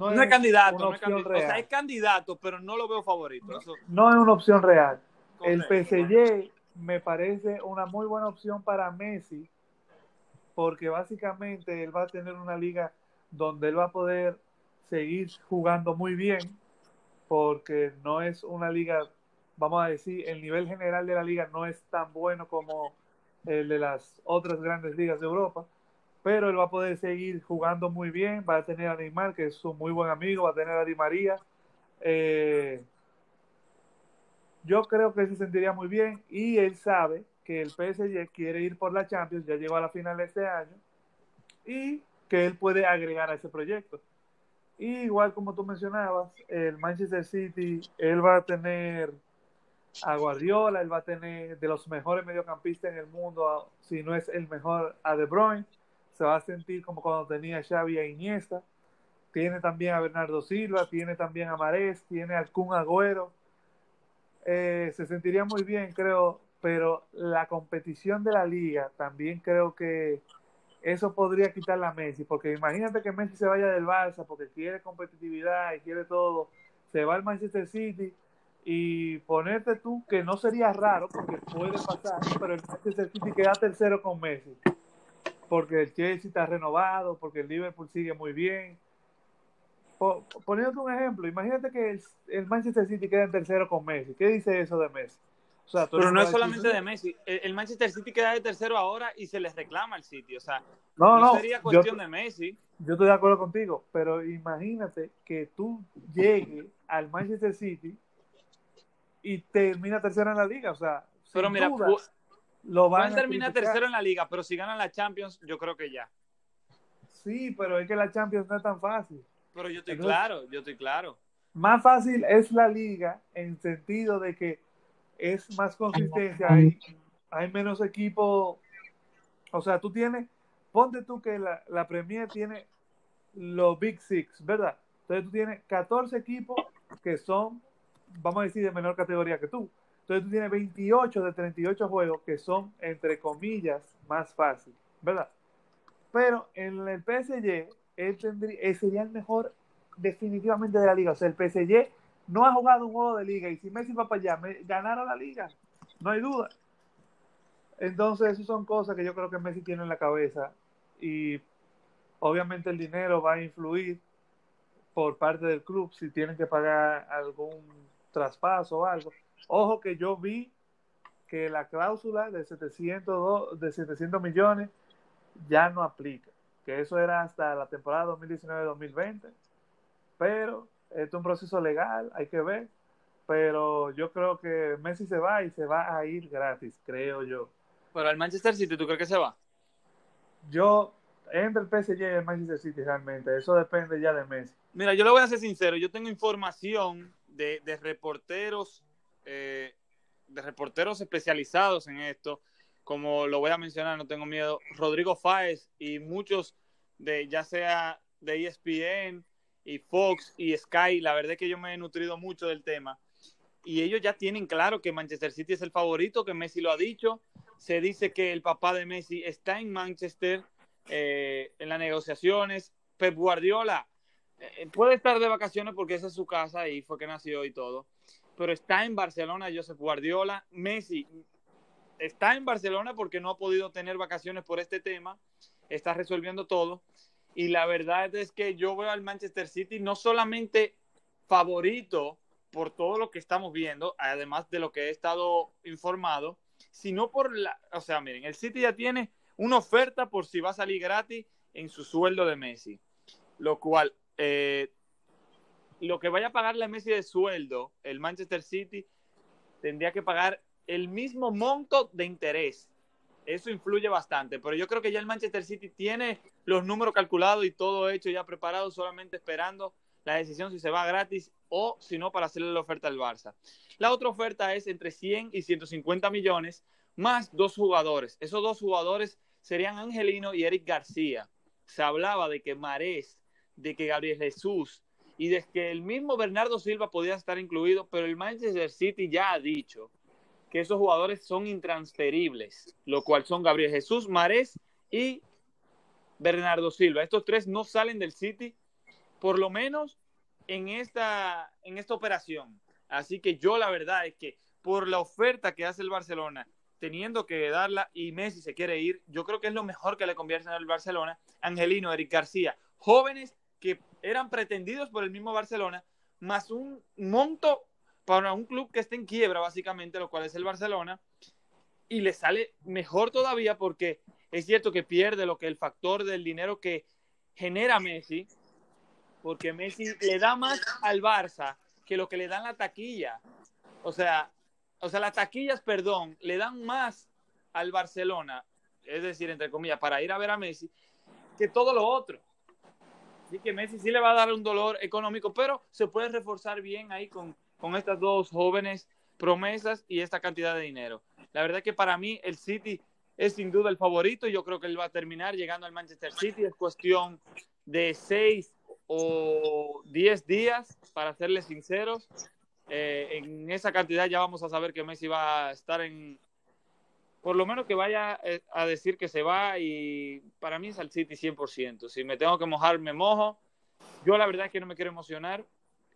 No, es, candidato, no es candidato. O sea, es candidato, pero no lo veo favorito. No, es una opción real. El PSG me parece una muy buena opción para Messi, porque básicamente él va a tener una liga donde él va a poder seguir jugando muy bien, porque no es una liga, vamos a decir, el nivel general de la liga no es tan bueno como el de las otras grandes ligas de Europa, pero él va a poder seguir jugando muy bien, va a tener a Neymar, que es un muy buen amigo, va a tener a Di María. Eh, yo creo que se sentiría muy bien y él sabe que el PSG quiere ir por la Champions, ya llegó a la final este año, y que él puede agregar a ese proyecto. Igual como tú mencionabas, el Manchester City, él va a tener a Guardiola, él va a tener de los mejores mediocampistas en el mundo, si no es el mejor, a De Bruyne, se va a sentir como cuando tenía Xavi e Iniesta, tiene también a Bernardo Silva, tiene también a Marés, tiene al Kun Agüero, eh, se sentiría muy bien, creo, pero la competición de la liga también creo que eso podría quitarle a Messi, porque imagínate que Messi se vaya del Barça porque quiere competitividad y quiere todo, se va al Manchester City y ponerte tú, que no sería raro porque puede pasar, pero el Manchester City queda tercero con Messi, porque el Chelsea está renovado, porque el Liverpool sigue muy bien. Poniéndote un ejemplo, imagínate que el, Manchester City queda en tercero con Messi. ¿Qué dice eso de Messi? Pero no es solamente de Messi. El, Manchester City queda de tercero ahora y se les reclama el City. O sea, no, no, sería cuestión de Messi. Yo estoy de acuerdo contigo, pero imagínate que tú llegues al Manchester City y termina tercero en la liga. O sea, pero mira, lo van a terminar tercero en la liga, pero si ganan la Champions, yo creo que ya. Sí, pero es que la Champions no es tan fácil. Pero yo estoy claro, yo estoy claro. Más fácil es la liga en sentido de que es más consistencia, hay, hay menos equipo. O sea, tú tienes, ponte tú que la, la Premier tiene los Big Six, ¿verdad? Entonces tú tienes 14 equipos que son, vamos a decir, de menor categoría que tú. Entonces tú tienes 28 de 38 juegos que son, entre comillas, más fáciles, ¿verdad? Pero en el PSG, él, tendría, él sería el mejor definitivamente de la liga. O sea, el PSG no ha jugado un juego de liga y si Messi va para allá, me, ganara la liga, no hay duda. Entonces, esas son cosas que yo creo que Messi tiene en la cabeza y obviamente el dinero va a influir por parte del club si tienen que pagar algún traspaso o algo. Ojo que yo vi que la cláusula de 700, de 700 millones ya no aplica, que eso era hasta la temporada 2019-2020, pero es un proceso legal, hay que ver, pero yo creo que Messi se va y se va a ir gratis, creo yo. Pero al Manchester City, ¿tú crees que se va? Yo, entre el PSG y el Manchester City realmente, eso depende ya de Messi. Mira, yo le voy a ser sincero, yo tengo información de, de reporteros, eh, de reporteros especializados en esto, como lo voy a mencionar, no tengo miedo, Rodrigo Fáez y muchos de, ya sea de ESPN, y Fox y Sky, la verdad es que yo me he nutrido mucho del tema. y ellos ya tienen claro que Manchester City es el favorito, que Messi lo ha dicho. Se dice que el papá de Messi está en Manchester eh, en las negociaciones. Pep Guardiola eh, puede estar de vacaciones porque esa es su casa y fue que nació y todo, pero está en Barcelona Josep Guardiola. Messi está en Barcelona porque no ha podido tener vacaciones por este tema, está resolviendo todo. Y la verdad es que yo veo al Manchester City no solamente favorito por todo lo que estamos viendo, además de lo que he estado informado, sino por la, o sea, miren, el City ya tiene una oferta por si va a salir gratis en su sueldo de Messi, lo cual, eh, lo que vaya a pagarle a Messi de sueldo, el Manchester City tendría que pagar el mismo monto de interés. Eso influye bastante, pero yo creo que ya el Manchester City tiene los números calculados y todo hecho ya preparado, solamente esperando la decisión si se va gratis o si no para hacerle la oferta al Barça. La otra oferta es entre 100 y 150 millones más dos jugadores. Esos dos jugadores serían Angelino y Eric García. Se hablaba de que Marés, de que Gabriel Jesús y de que el mismo Bernardo Silva podía estar incluido, pero el Manchester City ya ha dicho que esos jugadores son intransferibles, lo cual son Gabriel Jesús, Marés y Bernardo Silva. Estos tres no salen del City, por lo menos en esta, en esta operación. Así que yo la verdad es que por la oferta que hace el Barcelona, teniendo que darla y Messi se quiere ir, yo creo que es lo mejor que le convierte al Barcelona. Angelino, Eric García, jóvenes que eran pretendidos por el mismo Barcelona, más un monto para un club que esté en quiebra, básicamente, lo cual es el Barcelona, y le sale mejor todavía porque es cierto que pierde lo que el factor del dinero que genera Messi, porque Messi le da más al Barça que lo que le dan la taquilla. O sea, o sea, las taquillas, perdón, le dan más al Barcelona, es decir, entre comillas, para ir a ver a Messi, que todo lo otro. Así que Messi sí le va a dar un dolor económico, pero se puede reforzar bien ahí con, con estas dos jóvenes promesas y esta cantidad de dinero. La verdad que para mí el City es sin duda el favorito. Yo creo que él va a terminar llegando al Manchester City. Es cuestión de seis o diez días, para serles sinceros. Eh, en esa cantidad ya vamos a saber que Messi va a estar en, por lo menos que vaya eh, a decir que se va y para mí es al City 100%. Si me tengo que mojar, me mojo. Yo la verdad es que no me quiero emocionar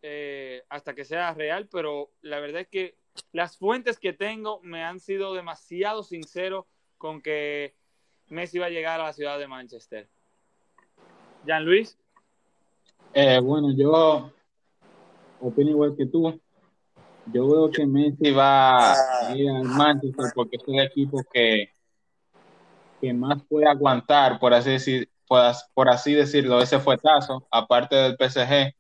eh, hasta que sea real, pero la verdad es que las fuentes que tengo me han sido demasiado sinceros con que Messi va a llegar a la ciudad de Manchester. Jean Luis. Eh, bueno, yo opino igual que tú. Yo veo que Messi va a ir al Manchester porque es el equipo que, que más puede aguantar, por así, decir, por, así decirlo, ese fuetazo, aparte del PSG.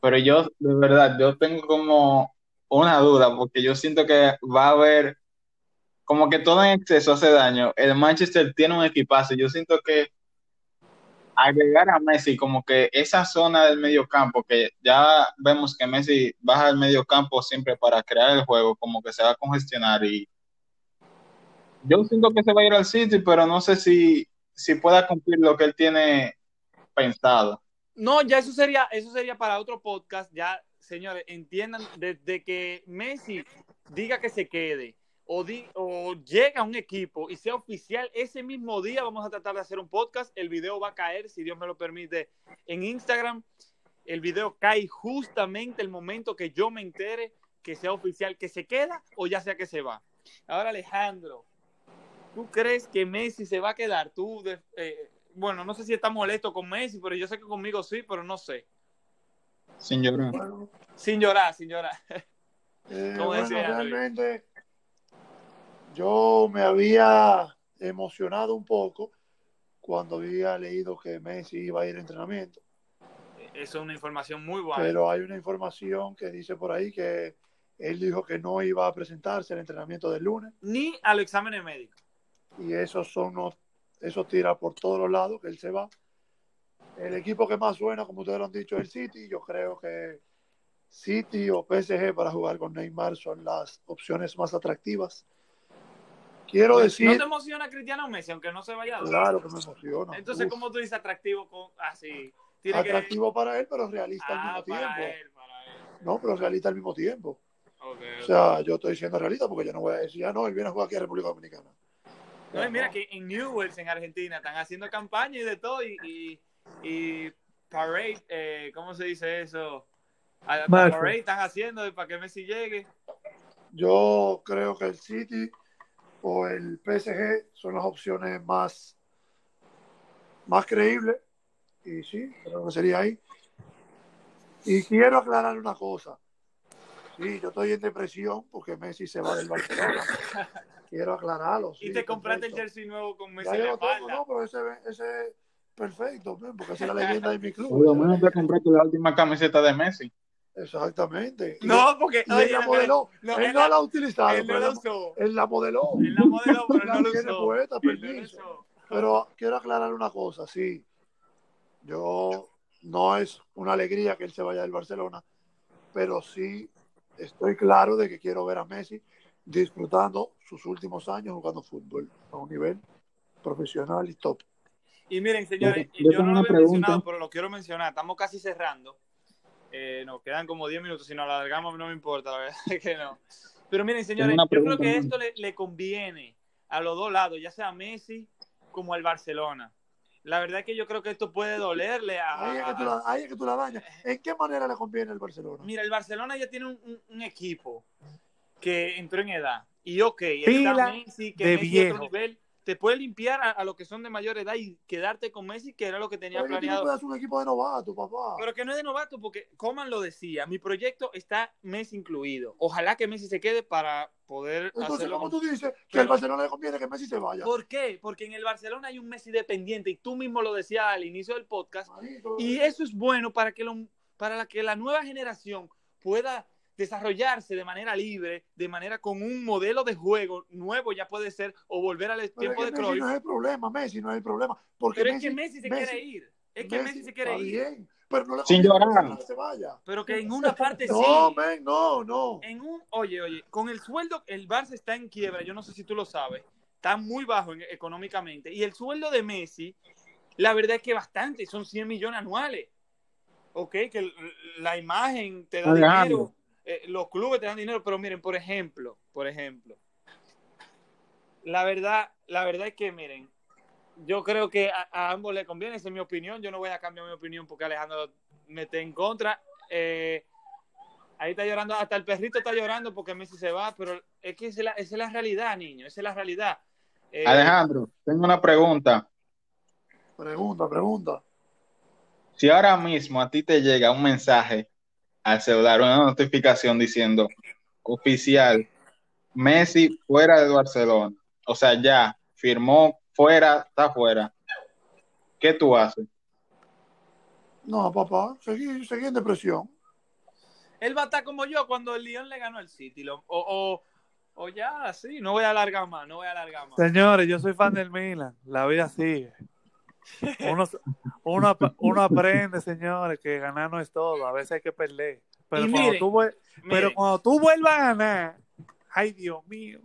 Pero yo, de verdad, yo tengo como una duda, porque yo siento que va a haber, como que todo en exceso hace daño. El Manchester tiene un equipazo. Yo siento que agregar a Messi como que esa zona del medio campo, que ya vemos que Messi baja al medio campo siempre para crear el juego, como que se va a congestionar y yo siento que se va a ir al City, pero no sé si, si pueda cumplir lo que él tiene pensado. No, ya eso sería, eso sería para otro podcast, ya señores, entiendan, desde que Messi diga que se quede, o, o llega a un equipo y sea oficial, ese mismo día vamos a tratar de hacer un podcast. El video va a caer, si Dios me lo permite, en Instagram. El video cae justamente el momento que yo me entere que sea oficial, que se queda o ya sea que se va. Ahora, Alejandro, ¿tú crees que Messi se va a quedar? Tú, eh, bueno, no sé si está molesto con Messi, pero yo sé que conmigo sí, pero no sé. Sin llorar. Sin llorar, sin llorar. Eh, *laughs* bueno, realmente yo me había emocionado un poco cuando había leído que Messi iba a ir a entrenamiento. Eso es una información muy buena. Pero hay una información que dice por ahí que él dijo que no iba a presentarse al entrenamiento del lunes. Ni al examen médico. Y eso son eso tira por todos los lados que él se va. El equipo que más suena, como ustedes lo han dicho, es el City. Yo creo que City o PSG para jugar con Neymar son las opciones más atractivas. Quiero decir. ¿No te emociona Cristiano Messi, aunque no se vaya? Claro que me emociona. Entonces, ¿cómo tú dices atractivo con así? atractivo para él, pero realista al ah, mismo tiempo. No, pero realista al mismo tiempo. Okay, O sea, yo estoy siendo realista porque yo no voy a decir, ah, no, él viene a jugar aquí a República Dominicana. No, y mira que en Newells, en Argentina, están haciendo campaña y de todo, y, y, y Parade, eh, ¿cómo se dice eso? Marco. Parade están haciendo para que Messi llegue. Yo creo que el City o el PSG son las opciones más, más creíbles. Y sí, creo que sería ahí. Y quiero aclarar una cosa. Sí, yo estoy en depresión porque Messi se va del Barcelona. *laughs* quiero aclararlo. y te compraste el jersey nuevo con Messi Ya yo lo tengo, no, pero ese, ese es perfecto, porque esa es la *laughs* leyenda de mi club. Por lo menos te compraste la última camiseta de Messi. Exactamente. Y- No, porque y oye, él la modeló. no, él él no la- la ha utilizado, él no la usó. él la modeló. Él la modeló, pero él no La no usó. Pero quiero aclarar una cosa, sí. Yo no es una alegría que él se vaya del Barcelona, pero sí estoy claro de que quiero ver a Messi disfrutando sus últimos años jugando fútbol a un nivel profesional y top. Y miren, señores, Yo- yo no lo había pregunta. mencionado, pero lo quiero mencionar. Estamos casi cerrando. Eh, nos quedan como 10 minutos. Si nos alargamos, no me importa, la verdad *laughs* es que no. Pero miren, señores, yo creo que esto le, le conviene a los dos lados, ya sea a Messi como al Barcelona. La verdad es que yo creo que esto puede dolerle a. Ahí es que tú la, ahí es que tú la dañas. ¿En qué manera le conviene el Barcelona? Mira, el Barcelona ya tiene un, un- un equipo que entró en edad. Y ok, Pila está Messi, que de Messi es otro viejo. nivel. Te puede limpiar a, a los que son de mayor edad y quedarte con Messi, que era lo que tenía no planeado. hacer un equipo de novato, papá. Pero que no es de novato, porque Coman lo decía, mi proyecto está Messi incluido. Ojalá que Messi se quede para poder Entonces, hacerlo. ¿cómo con- tú dices que Pero- al Barcelona le conviene que Messi se vaya? ¿Por qué? Porque en el Barcelona hay un Messi dependiente y tú mismo lo decías al inicio del podcast. Y eso es bueno para que, lo- para la que la nueva generación pueda desarrollarse de manera libre, de manera con un modelo de juego nuevo, ya puede ser, o volver al pero es tiempo que de Messi Cruyff. no es el problema, Messi no es el problema. Porque Pero es Messi, que Messi se Messi- quiere ir. Es que Messi, se quiere ir. bien, pero no le Sin llorar. Barcelona se vaya. Pero que en *laughs* una parte sí. No, men, no, no. en un, oye, oye, con el sueldo, el Barça está en quiebra, yo no sé si tú lo sabes, está muy bajo en- económicamente. Y el sueldo de Messi, la verdad es que bastante, son 100 millones anuales. Ok, que la imagen te da dinero, eh, los clubes te dan dinero, pero miren, por ejemplo, por ejemplo, la verdad, la verdad es que miren, yo creo que a, a ambos le conviene, esa es mi opinión, yo no voy a cambiar mi opinión porque Alejandro me esté en contra. Eh, Ahí está llorando, hasta el perrito está llorando porque Messi se va, pero es que esa es la, esa es la realidad, niño, esa es la realidad. Eh, Alejandro, tengo una pregunta. Pregunta, pregunta. Si ahora mismo a ti te llega un mensaje al celular, una notificación diciendo oficial, Messi fuera de Barcelona, o sea, ya firmó fuera, está fuera, ¿qué tú haces? No, papá, seguí, seguí en depresión. Él va a estar como yo cuando el Lyon le ganó al City. lo- o, o, o ya, sí, no voy a alargar más, no voy a alargar más. Señores, yo soy fan del Milan. La vida sigue. Uno, uno, uno aprende, señores, que ganar no es todo. A veces hay que perder. Pero, Y cuando, miren, tú, vuel- pero Miren, cuando tú vuelvas a ganar, ay Dios mío.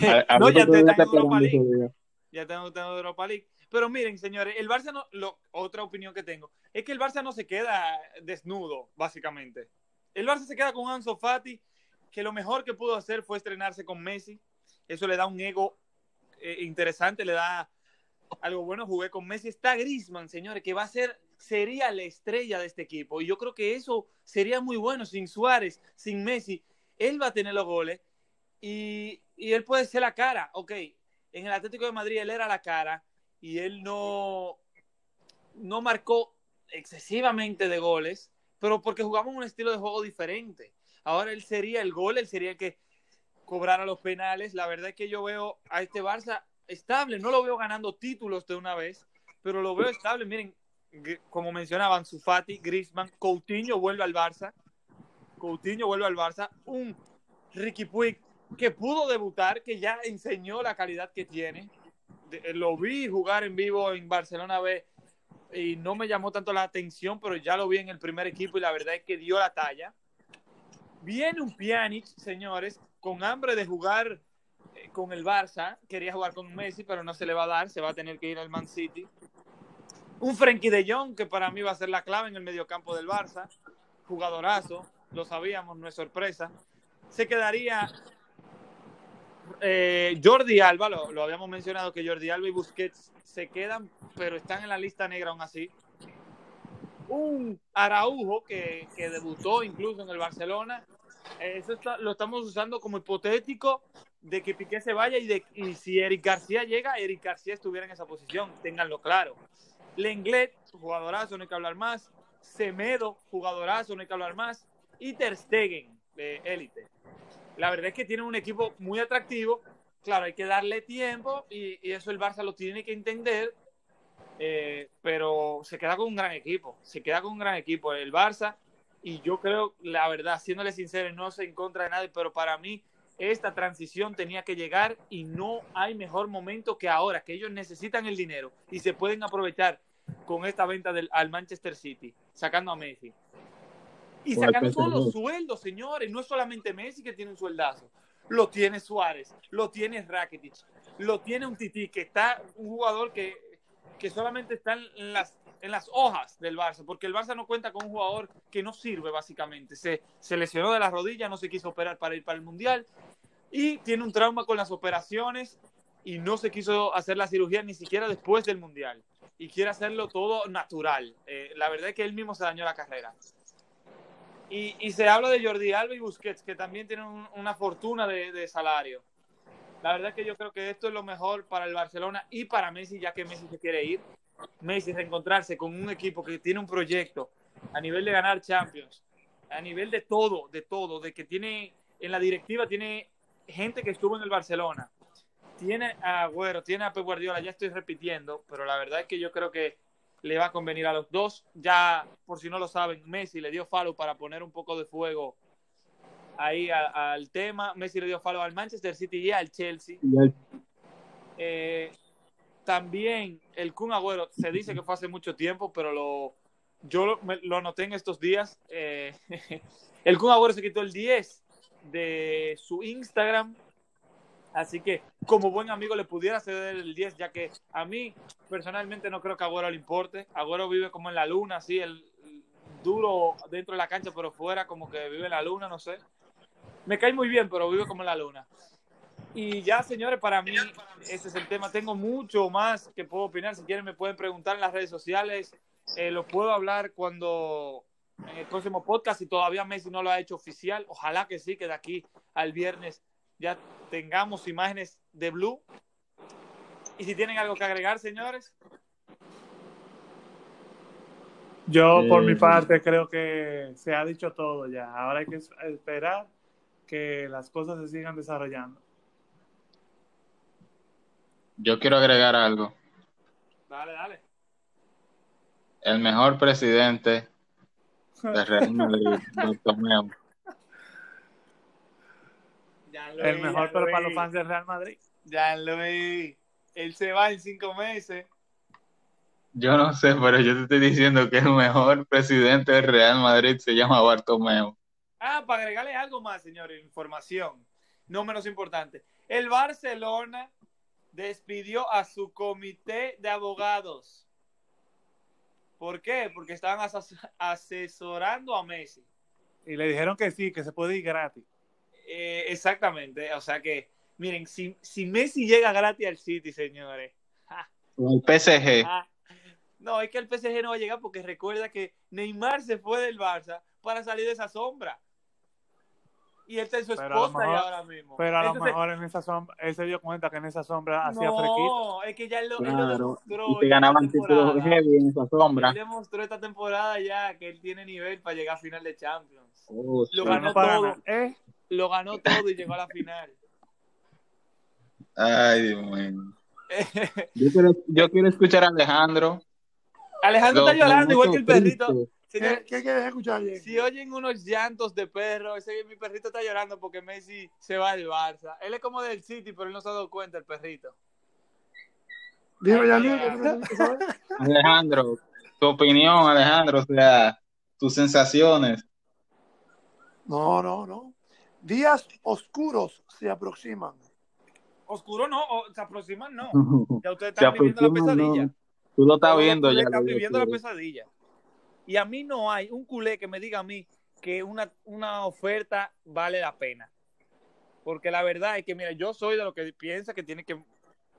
A- a *laughs* no, ya te en Europa League. Ya tengo, tengo Europa League. Pero miren, señores, el Barça no, lo, otra opinión que tengo, es que el Barça no se queda desnudo, básicamente. El Barça se queda con Ansu Fati, que lo mejor que pudo hacer fue estrenarse con Messi. Eso le da un ego eh, interesante, le da algo bueno. Jugué con Messi. Está Griezmann, señores, que va a ser, sería la estrella de este equipo. Y yo creo que eso sería muy bueno sin Suárez, sin Messi. Él va a tener los goles y, y él puede ser la cara. Ok, en el Atlético de Madrid él era la cara y él no, no marcó excesivamente de goles, pero porque jugamos un estilo de juego diferente. Ahora él sería el gol, él sería el que cobrara los penales. La verdad es que yo veo a este Barça estable, no lo veo ganando títulos de una vez, pero lo veo estable. Miren, como mencionaban, Sufati, Griezmann, Coutinho vuelve al Barça. Coutinho vuelve al Barça. Un Ricky Puig que pudo debutar, que ya enseñó la calidad que tiene. De- lo vi jugar en vivo en Barcelona B y no me llamó tanto la atención, pero ya lo vi en el primer equipo y la verdad es que dio la talla. Viene un Pjanic, señores, con hambre de jugar eh, con el Barça. Quería jugar con Messi, pero no se le va a dar, se va a tener que ir al Man City. Un Frenkie de Jong, que para mí va a ser la clave en el mediocampo del Barça. Jugadorazo, lo sabíamos, no es sorpresa. se quedaría eh, Jordi Alba, lo, lo, habíamos mencionado que Jordi Alba y Busquets se quedan, pero están en la lista negra aún así. Un Araujo que, que debutó incluso en el Barcelona, eso está, lo estamos usando como hipotético de que Piqué se vaya y, de, y si Eric García llega, Eric García estuviera en esa posición, ténganlo claro. Lenglet, jugadorazo, no hay que hablar más. Semedo, jugadorazo, no hay que hablar más. Y Ter Stegen, de élite. La verdad es que tienen un equipo muy atractivo. Claro, hay que darle tiempo y, y eso el Barça lo tiene que entender. Eh, pero se queda con un gran equipo. Se queda con un gran equipo el Barça. Y yo creo, la verdad, siéndole sincero, no sé en contra de nadie, pero para mí esta transición tenía que llegar y no hay mejor momento que ahora, que ellos necesitan el dinero y se pueden aprovechar con esta venta del, al Manchester City, sacando a Messi. Y sacando todos los sueldos, señores. No es solamente Messi que tiene un sueldazo. Lo tiene Suárez, lo tiene Rakitic, lo tiene un Titi, que está un jugador que, que solamente está en las, en las hojas del Barça, porque el Barça no cuenta con un jugador que no sirve básicamente. Se, se lesionó de la rodilla, no se quiso operar para ir para el Mundial y tiene un trauma con las operaciones y no se quiso hacer la cirugía ni siquiera después del Mundial. Y quiere hacerlo todo natural. Eh, la verdad es que él mismo se dañó la carrera. Y, y, se habla de Jordi Alba y Busquets, que también tienen un, una fortuna de, de, salario. La verdad es que yo creo que esto es lo mejor para el Barcelona y para Messi, ya que Messi se quiere ir. Messi reencontrarse con un equipo que tiene un proyecto a nivel de ganar Champions, a nivel de todo, de todo, de que tiene en la directiva tiene gente que estuvo en el Barcelona, tiene a Agüero, tiene a Pep Guardiola, ya estoy repitiendo, pero la verdad es que yo creo que le va a convenir a los dos. Ya, por si no lo saben, Messi le dio follow para poner un poco de fuego ahí al tema. Messi le dio follow al Manchester City y al Chelsea. Eh, también el Kun Agüero se dice que fue hace mucho tiempo, pero lo, yo lo, me, noté en estos días. Eh, *laughs* el Kun Agüero se quitó el 10 de su Instagram. Así que, como buen amigo, le pudiera ceder el 10, ya que a mí personalmente no creo que a Agüero le importe. Agüero vive como en la luna, así, el, duro dentro de la cancha, pero fuera como que vive en la luna, no sé. Me cae muy bien, pero vive como en la luna. Y ya, señores, para mí ese es el tema. Tengo mucho más que puedo opinar. Si quieren, me pueden preguntar en las redes sociales. Eh, lo puedo hablar cuando en el próximo podcast y todavía Messi no lo ha hecho oficial. Ojalá que sí, que de aquí al viernes ya tengamos imágenes de Blue. Y si tienen algo que agregar, señores. Yo, por eh, mi parte, creo que se ha dicho todo ya. Ahora hay que esperar que las cosas se sigan desarrollando. Yo quiero agregar algo. Dale, dale. El mejor presidente *laughs* de Real Madrid, Bartomeu. El mejor, pero para los fans del Real Madrid. Ya lo vi. Él se va en cinco meses. Yo no sé, pero yo te estoy diciendo que el mejor presidente del Real Madrid se llama Bartomeu. Ah, para agregarle algo más, señores, información, no menos importante. El Barcelona despidió a su comité de abogados. ¿Por qué? Porque estaban as asesorando a Messi. Y le dijeron que sí, que se puede ir gratis. Eh, exactamente, o sea que, miren, si, si Messi llega gratis al City, señores. El PSG. Ah, no, es que el PSG no va a llegar porque recuerda que Neymar se fue del Barça para salir de esa sombra. Y él está en su esposa mejor, ahora mismo. Pero a Entonces, lo mejor en esa sombra, él se dio cuenta que en esa sombra hacía no, fresquito. No, es que ya él lo, claro. él lo demostró. Y te ganaban títulos heavy en esa sombra. Él demostró esta temporada ya que él tiene nivel para llegar a final de Champions. Oh, lo sí. ganó No todo. ¿Eh? Lo ganó todo y llegó a la final. Ay, Dios mío. *laughs* Yo quiero, yo quiero escuchar a Alejandro. Alejandro Lo- está llorando lo igual que el triste. Señor, ¿Qué, qué quieres escuchar? Si oyen unos llantos de perro, ese mi perrito está llorando porque Messi se va del Barça. Él es como del City, pero él no se ha dado cuenta, el perrito. Dime, ya, Ay, Diego, ay, ¿qué necesitas saber? Alejandro, tu opinión, Alejandro, o sea, tus sensaciones. No, no, no. Días oscuros se aproximan. Oscuro no, o, se aproximan no. *laughs* Ya ustedes están viviendo la pesadilla. no. Tú lo estás viendo ya. Están viviendo la pesadilla. Y a mí no hay un culé que me diga a mí que una, una oferta vale la pena. Porque la verdad es que, mira, yo soy de lo que piensa que tiene que,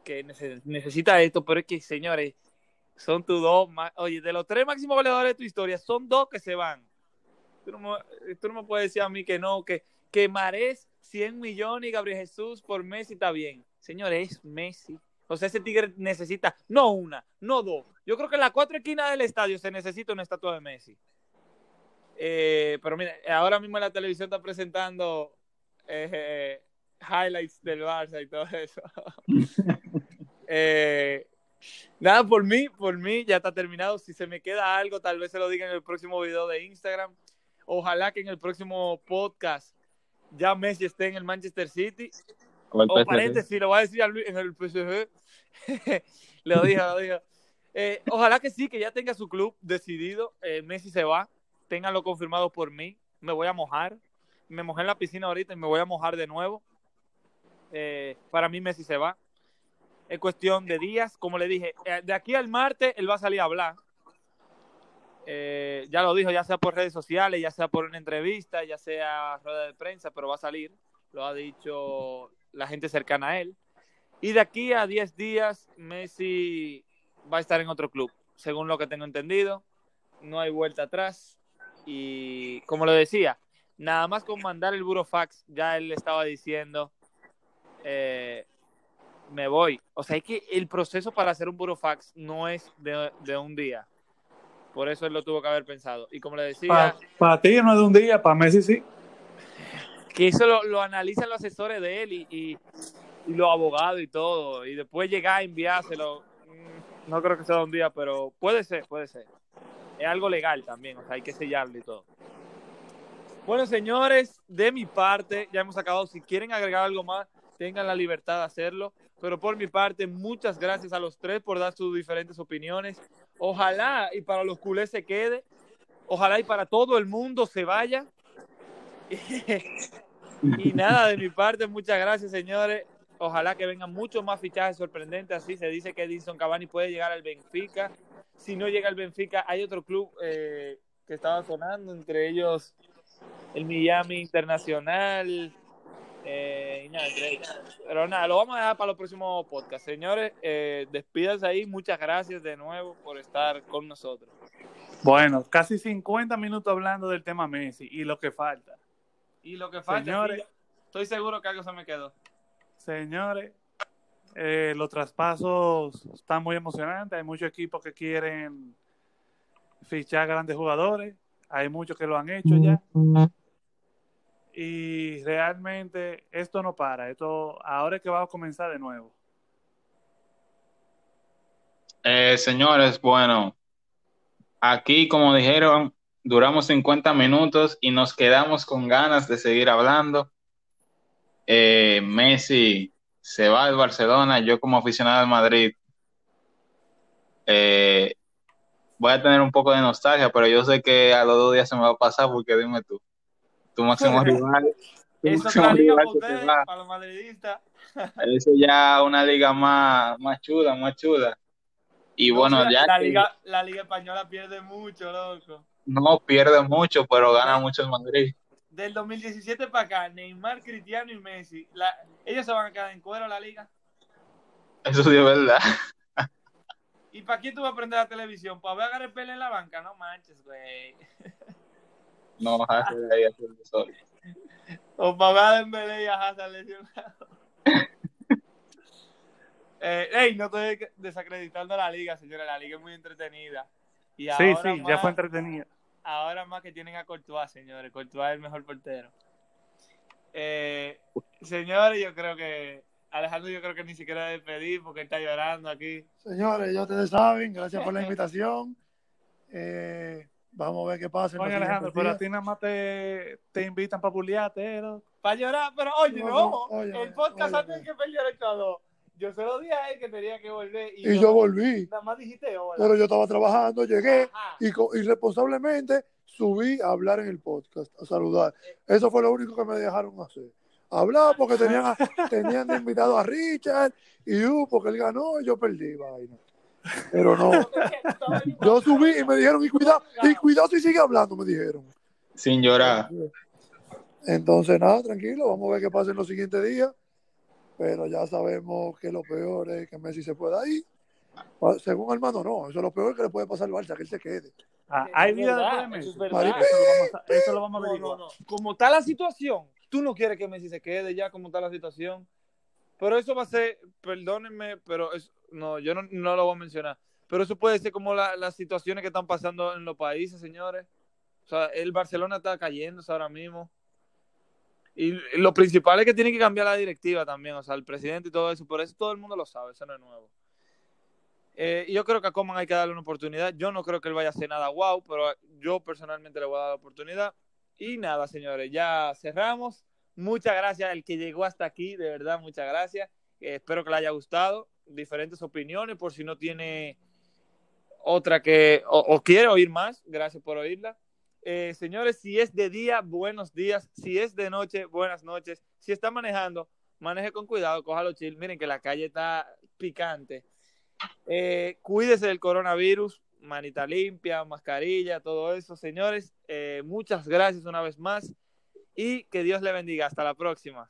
que necesita esto, pero es que, señores, son tus dos, oye, de los tres máximos goleadores de tu historia, son dos que se van. Tú no, me, tú no me puedes decir a mí que no, que, que Marés 100 millones y Gabriel Jesús por Messi está bien. Señores, es Messi. O sea, ese tigre necesita no una, no dos. Yo creo que en las cuatro esquinas del estadio se necesita una estatua de Messi. Eh, pero mira, ahora mismo la televisión está presentando eh, highlights del Barça y todo eso. *laughs* Eh, nada, por mí, por mí ya está terminado. Si se me queda algo, tal vez se lo diga en el próximo video de Instagram. Ojalá que en el próximo podcast ya Messi esté en el Manchester City. O, o paréntesis, lo voy a decir a Luis en el PSG. *laughs* lo dije, lo dije. Ojalá que sí, que ya tenga su club decidido. Messi se va. Ténganlo confirmado por mí. Me voy a mojar me mojé en la piscina ahorita y me voy a mojar de nuevo. Eh, para mí Messi se va. Es cuestión de días. Como le dije, eh, de aquí al martes él va a salir a hablar. Eh, ya lo dijo, ya sea por redes sociales, ya sea por una entrevista, ya sea rueda de prensa, pero va a salir. Lo ha dicho la gente cercana a él. Y de aquí a 10 días, Messi va a estar en otro club, según lo que tengo entendido. No hay vuelta atrás. Y como lo decía, nada más con mandar el burofax, ya él estaba diciendo, eh, me voy. O sea, es que el proceso para hacer un burofax no es de, un día. Por eso él lo tuvo que haber pensado. Y como le decía... Para ti no es de un día, para Messi sí. Que eso lo, analizan los asesores de él y, y, los abogados y todo. Y después llegar a enviárselo. No creo que sea un día, pero puede ser, puede ser. Es algo legal también, o sea, hay que sellarlo y todo. Bueno, señores, de mi parte, ya hemos acabado. Si quieren agregar algo más, tengan la libertad de hacerlo. Pero por mi parte, muchas gracias a los tres por dar sus diferentes opiniones. Ojalá y para los culés se quede. Ojalá y para todo el mundo se vaya. *laughs* y nada, de mi parte, muchas gracias, señores. Ojalá que vengan muchos más fichajes sorprendentes. Así se dice que Edison Cavani puede llegar al Benfica. Si no llega al Benfica, hay otro club eh, que estaba sonando, entre ellos el Miami Internacional. Eh, pero nada, lo vamos a dejar para los próximos podcasts. Señores, eh, despídanse ahí. Muchas gracias de nuevo por estar con nosotros. Bueno, casi 50 minutos hablando del tema Messi y lo que falta. Y lo que falta, señores, estoy seguro que algo se me quedó. Señores, eh, los traspasos están muy emocionantes. Hay muchos equipos que quieren fichar grandes jugadores. Hay muchos que lo han hecho ya y realmente esto no para, esto ahora es que va a comenzar de nuevo. Eh, señores, bueno, aquí como dijeron, duramos 50 minutos y nos quedamos con ganas de seguir hablando. Eh, Messi se va del Barcelona, yo como aficionado del Madrid eh, voy a tener un poco de nostalgia, pero yo sé que a los dos días se me va a pasar porque dime tú tu máximo *laughs* rival. Eso es liga para los madridistas. Eso ya una liga más, más chuda, más chuda. Y bueno, ya. La, liga, la liga española pierde mucho, loco. No pierde mucho, pero gana mucho el Madrid. Del 2017 para acá, Neymar, Cristiano y Messi, ellos se van a quedar en cuero la liga. Eso sí es verdad. ¿Y para quién tú vas a prender la televisión? ¿Para ver a Gareth en la banca? No manches, güey. No, *laughs* Hazard. O para Dembélé y a Hazard lesionado. *laughs* eh, ey, no estoy desacreditando la liga, señora. La liga es muy entretenida. Y sí, sí, ya fue entretenida. Ahora más que tienen a Courtois, señores. Courtois es el mejor portero. Eh, señores, yo creo que Alejandro, yo creo que ni siquiera despedir porque está llorando aquí. Señores, ya ustedes saben, gracias por la invitación. Eh, Vamos a ver qué pasa. Oye, Alejandro, pero a ti nada más te, te invitan para bulearte, ¿no? Para llorar, pero oye, no, el podcast antes que pelear el todo. Yo se lo dije a él que tenía que volver. Y, yo, volví. Nada más dijiste hola. Pero yo estaba trabajando, llegué y, y responsablemente subí a hablar en el podcast, a saludar. Eso fue lo único que me dejaron hacer. Hablar porque tenían, tenían invitado a Richard y uh, porque él ganó y yo perdí, vaina. Pero no. *laughs* Yo subí y me dijeron, y cuidado, y cuidado si sigue hablando, me dijeron. Sin llorar. Entonces, nada, tranquilo, vamos a ver qué pasa en los siguientes días. Pero ya sabemos que lo peor es que Messi se pueda ir. Según Armando, no, eso es lo peor que le puede pasar al Barça, que él se quede. Ah, hay Es vida verdad, de eso Messi. es verdad. Eso lo vamos a, eso lo vamos a No, averiguar. no, no. Como está la situación, tú no quieres que Messi se quede ya como está la situación. Pero eso va a ser, perdónenme, pero es, no, yo no, no lo voy a mencionar. Pero eso puede ser como la- las situaciones que están pasando en los países, señores. O sea, el Barcelona está cayéndose ahora mismo. Y lo principal es que tiene que cambiar la directiva también, o sea, el presidente y todo eso. Por eso todo el mundo lo sabe, eso no es nuevo. Eh, yo creo que a Coman hay que darle una oportunidad. Yo no creo que él vaya a hacer nada wow, pero yo personalmente le voy a dar la oportunidad. Y nada, señores, ya cerramos. Muchas gracias al que llegó hasta aquí, de verdad, muchas gracias. Eh, espero que le haya gustado. Diferentes opiniones, por si no tiene otra que o, o quiere oír más, gracias por oírla. Eh, señores, si es de día, buenos días. Si es de noche, buenas noches. Si está manejando, maneje con cuidado, cójalo chill. Miren que la calle está picante. Eh, cuídese del coronavirus, manita limpia, mascarilla, todo eso, señores. Eh, muchas gracias una vez más y que Dios le bendiga. Hasta la próxima.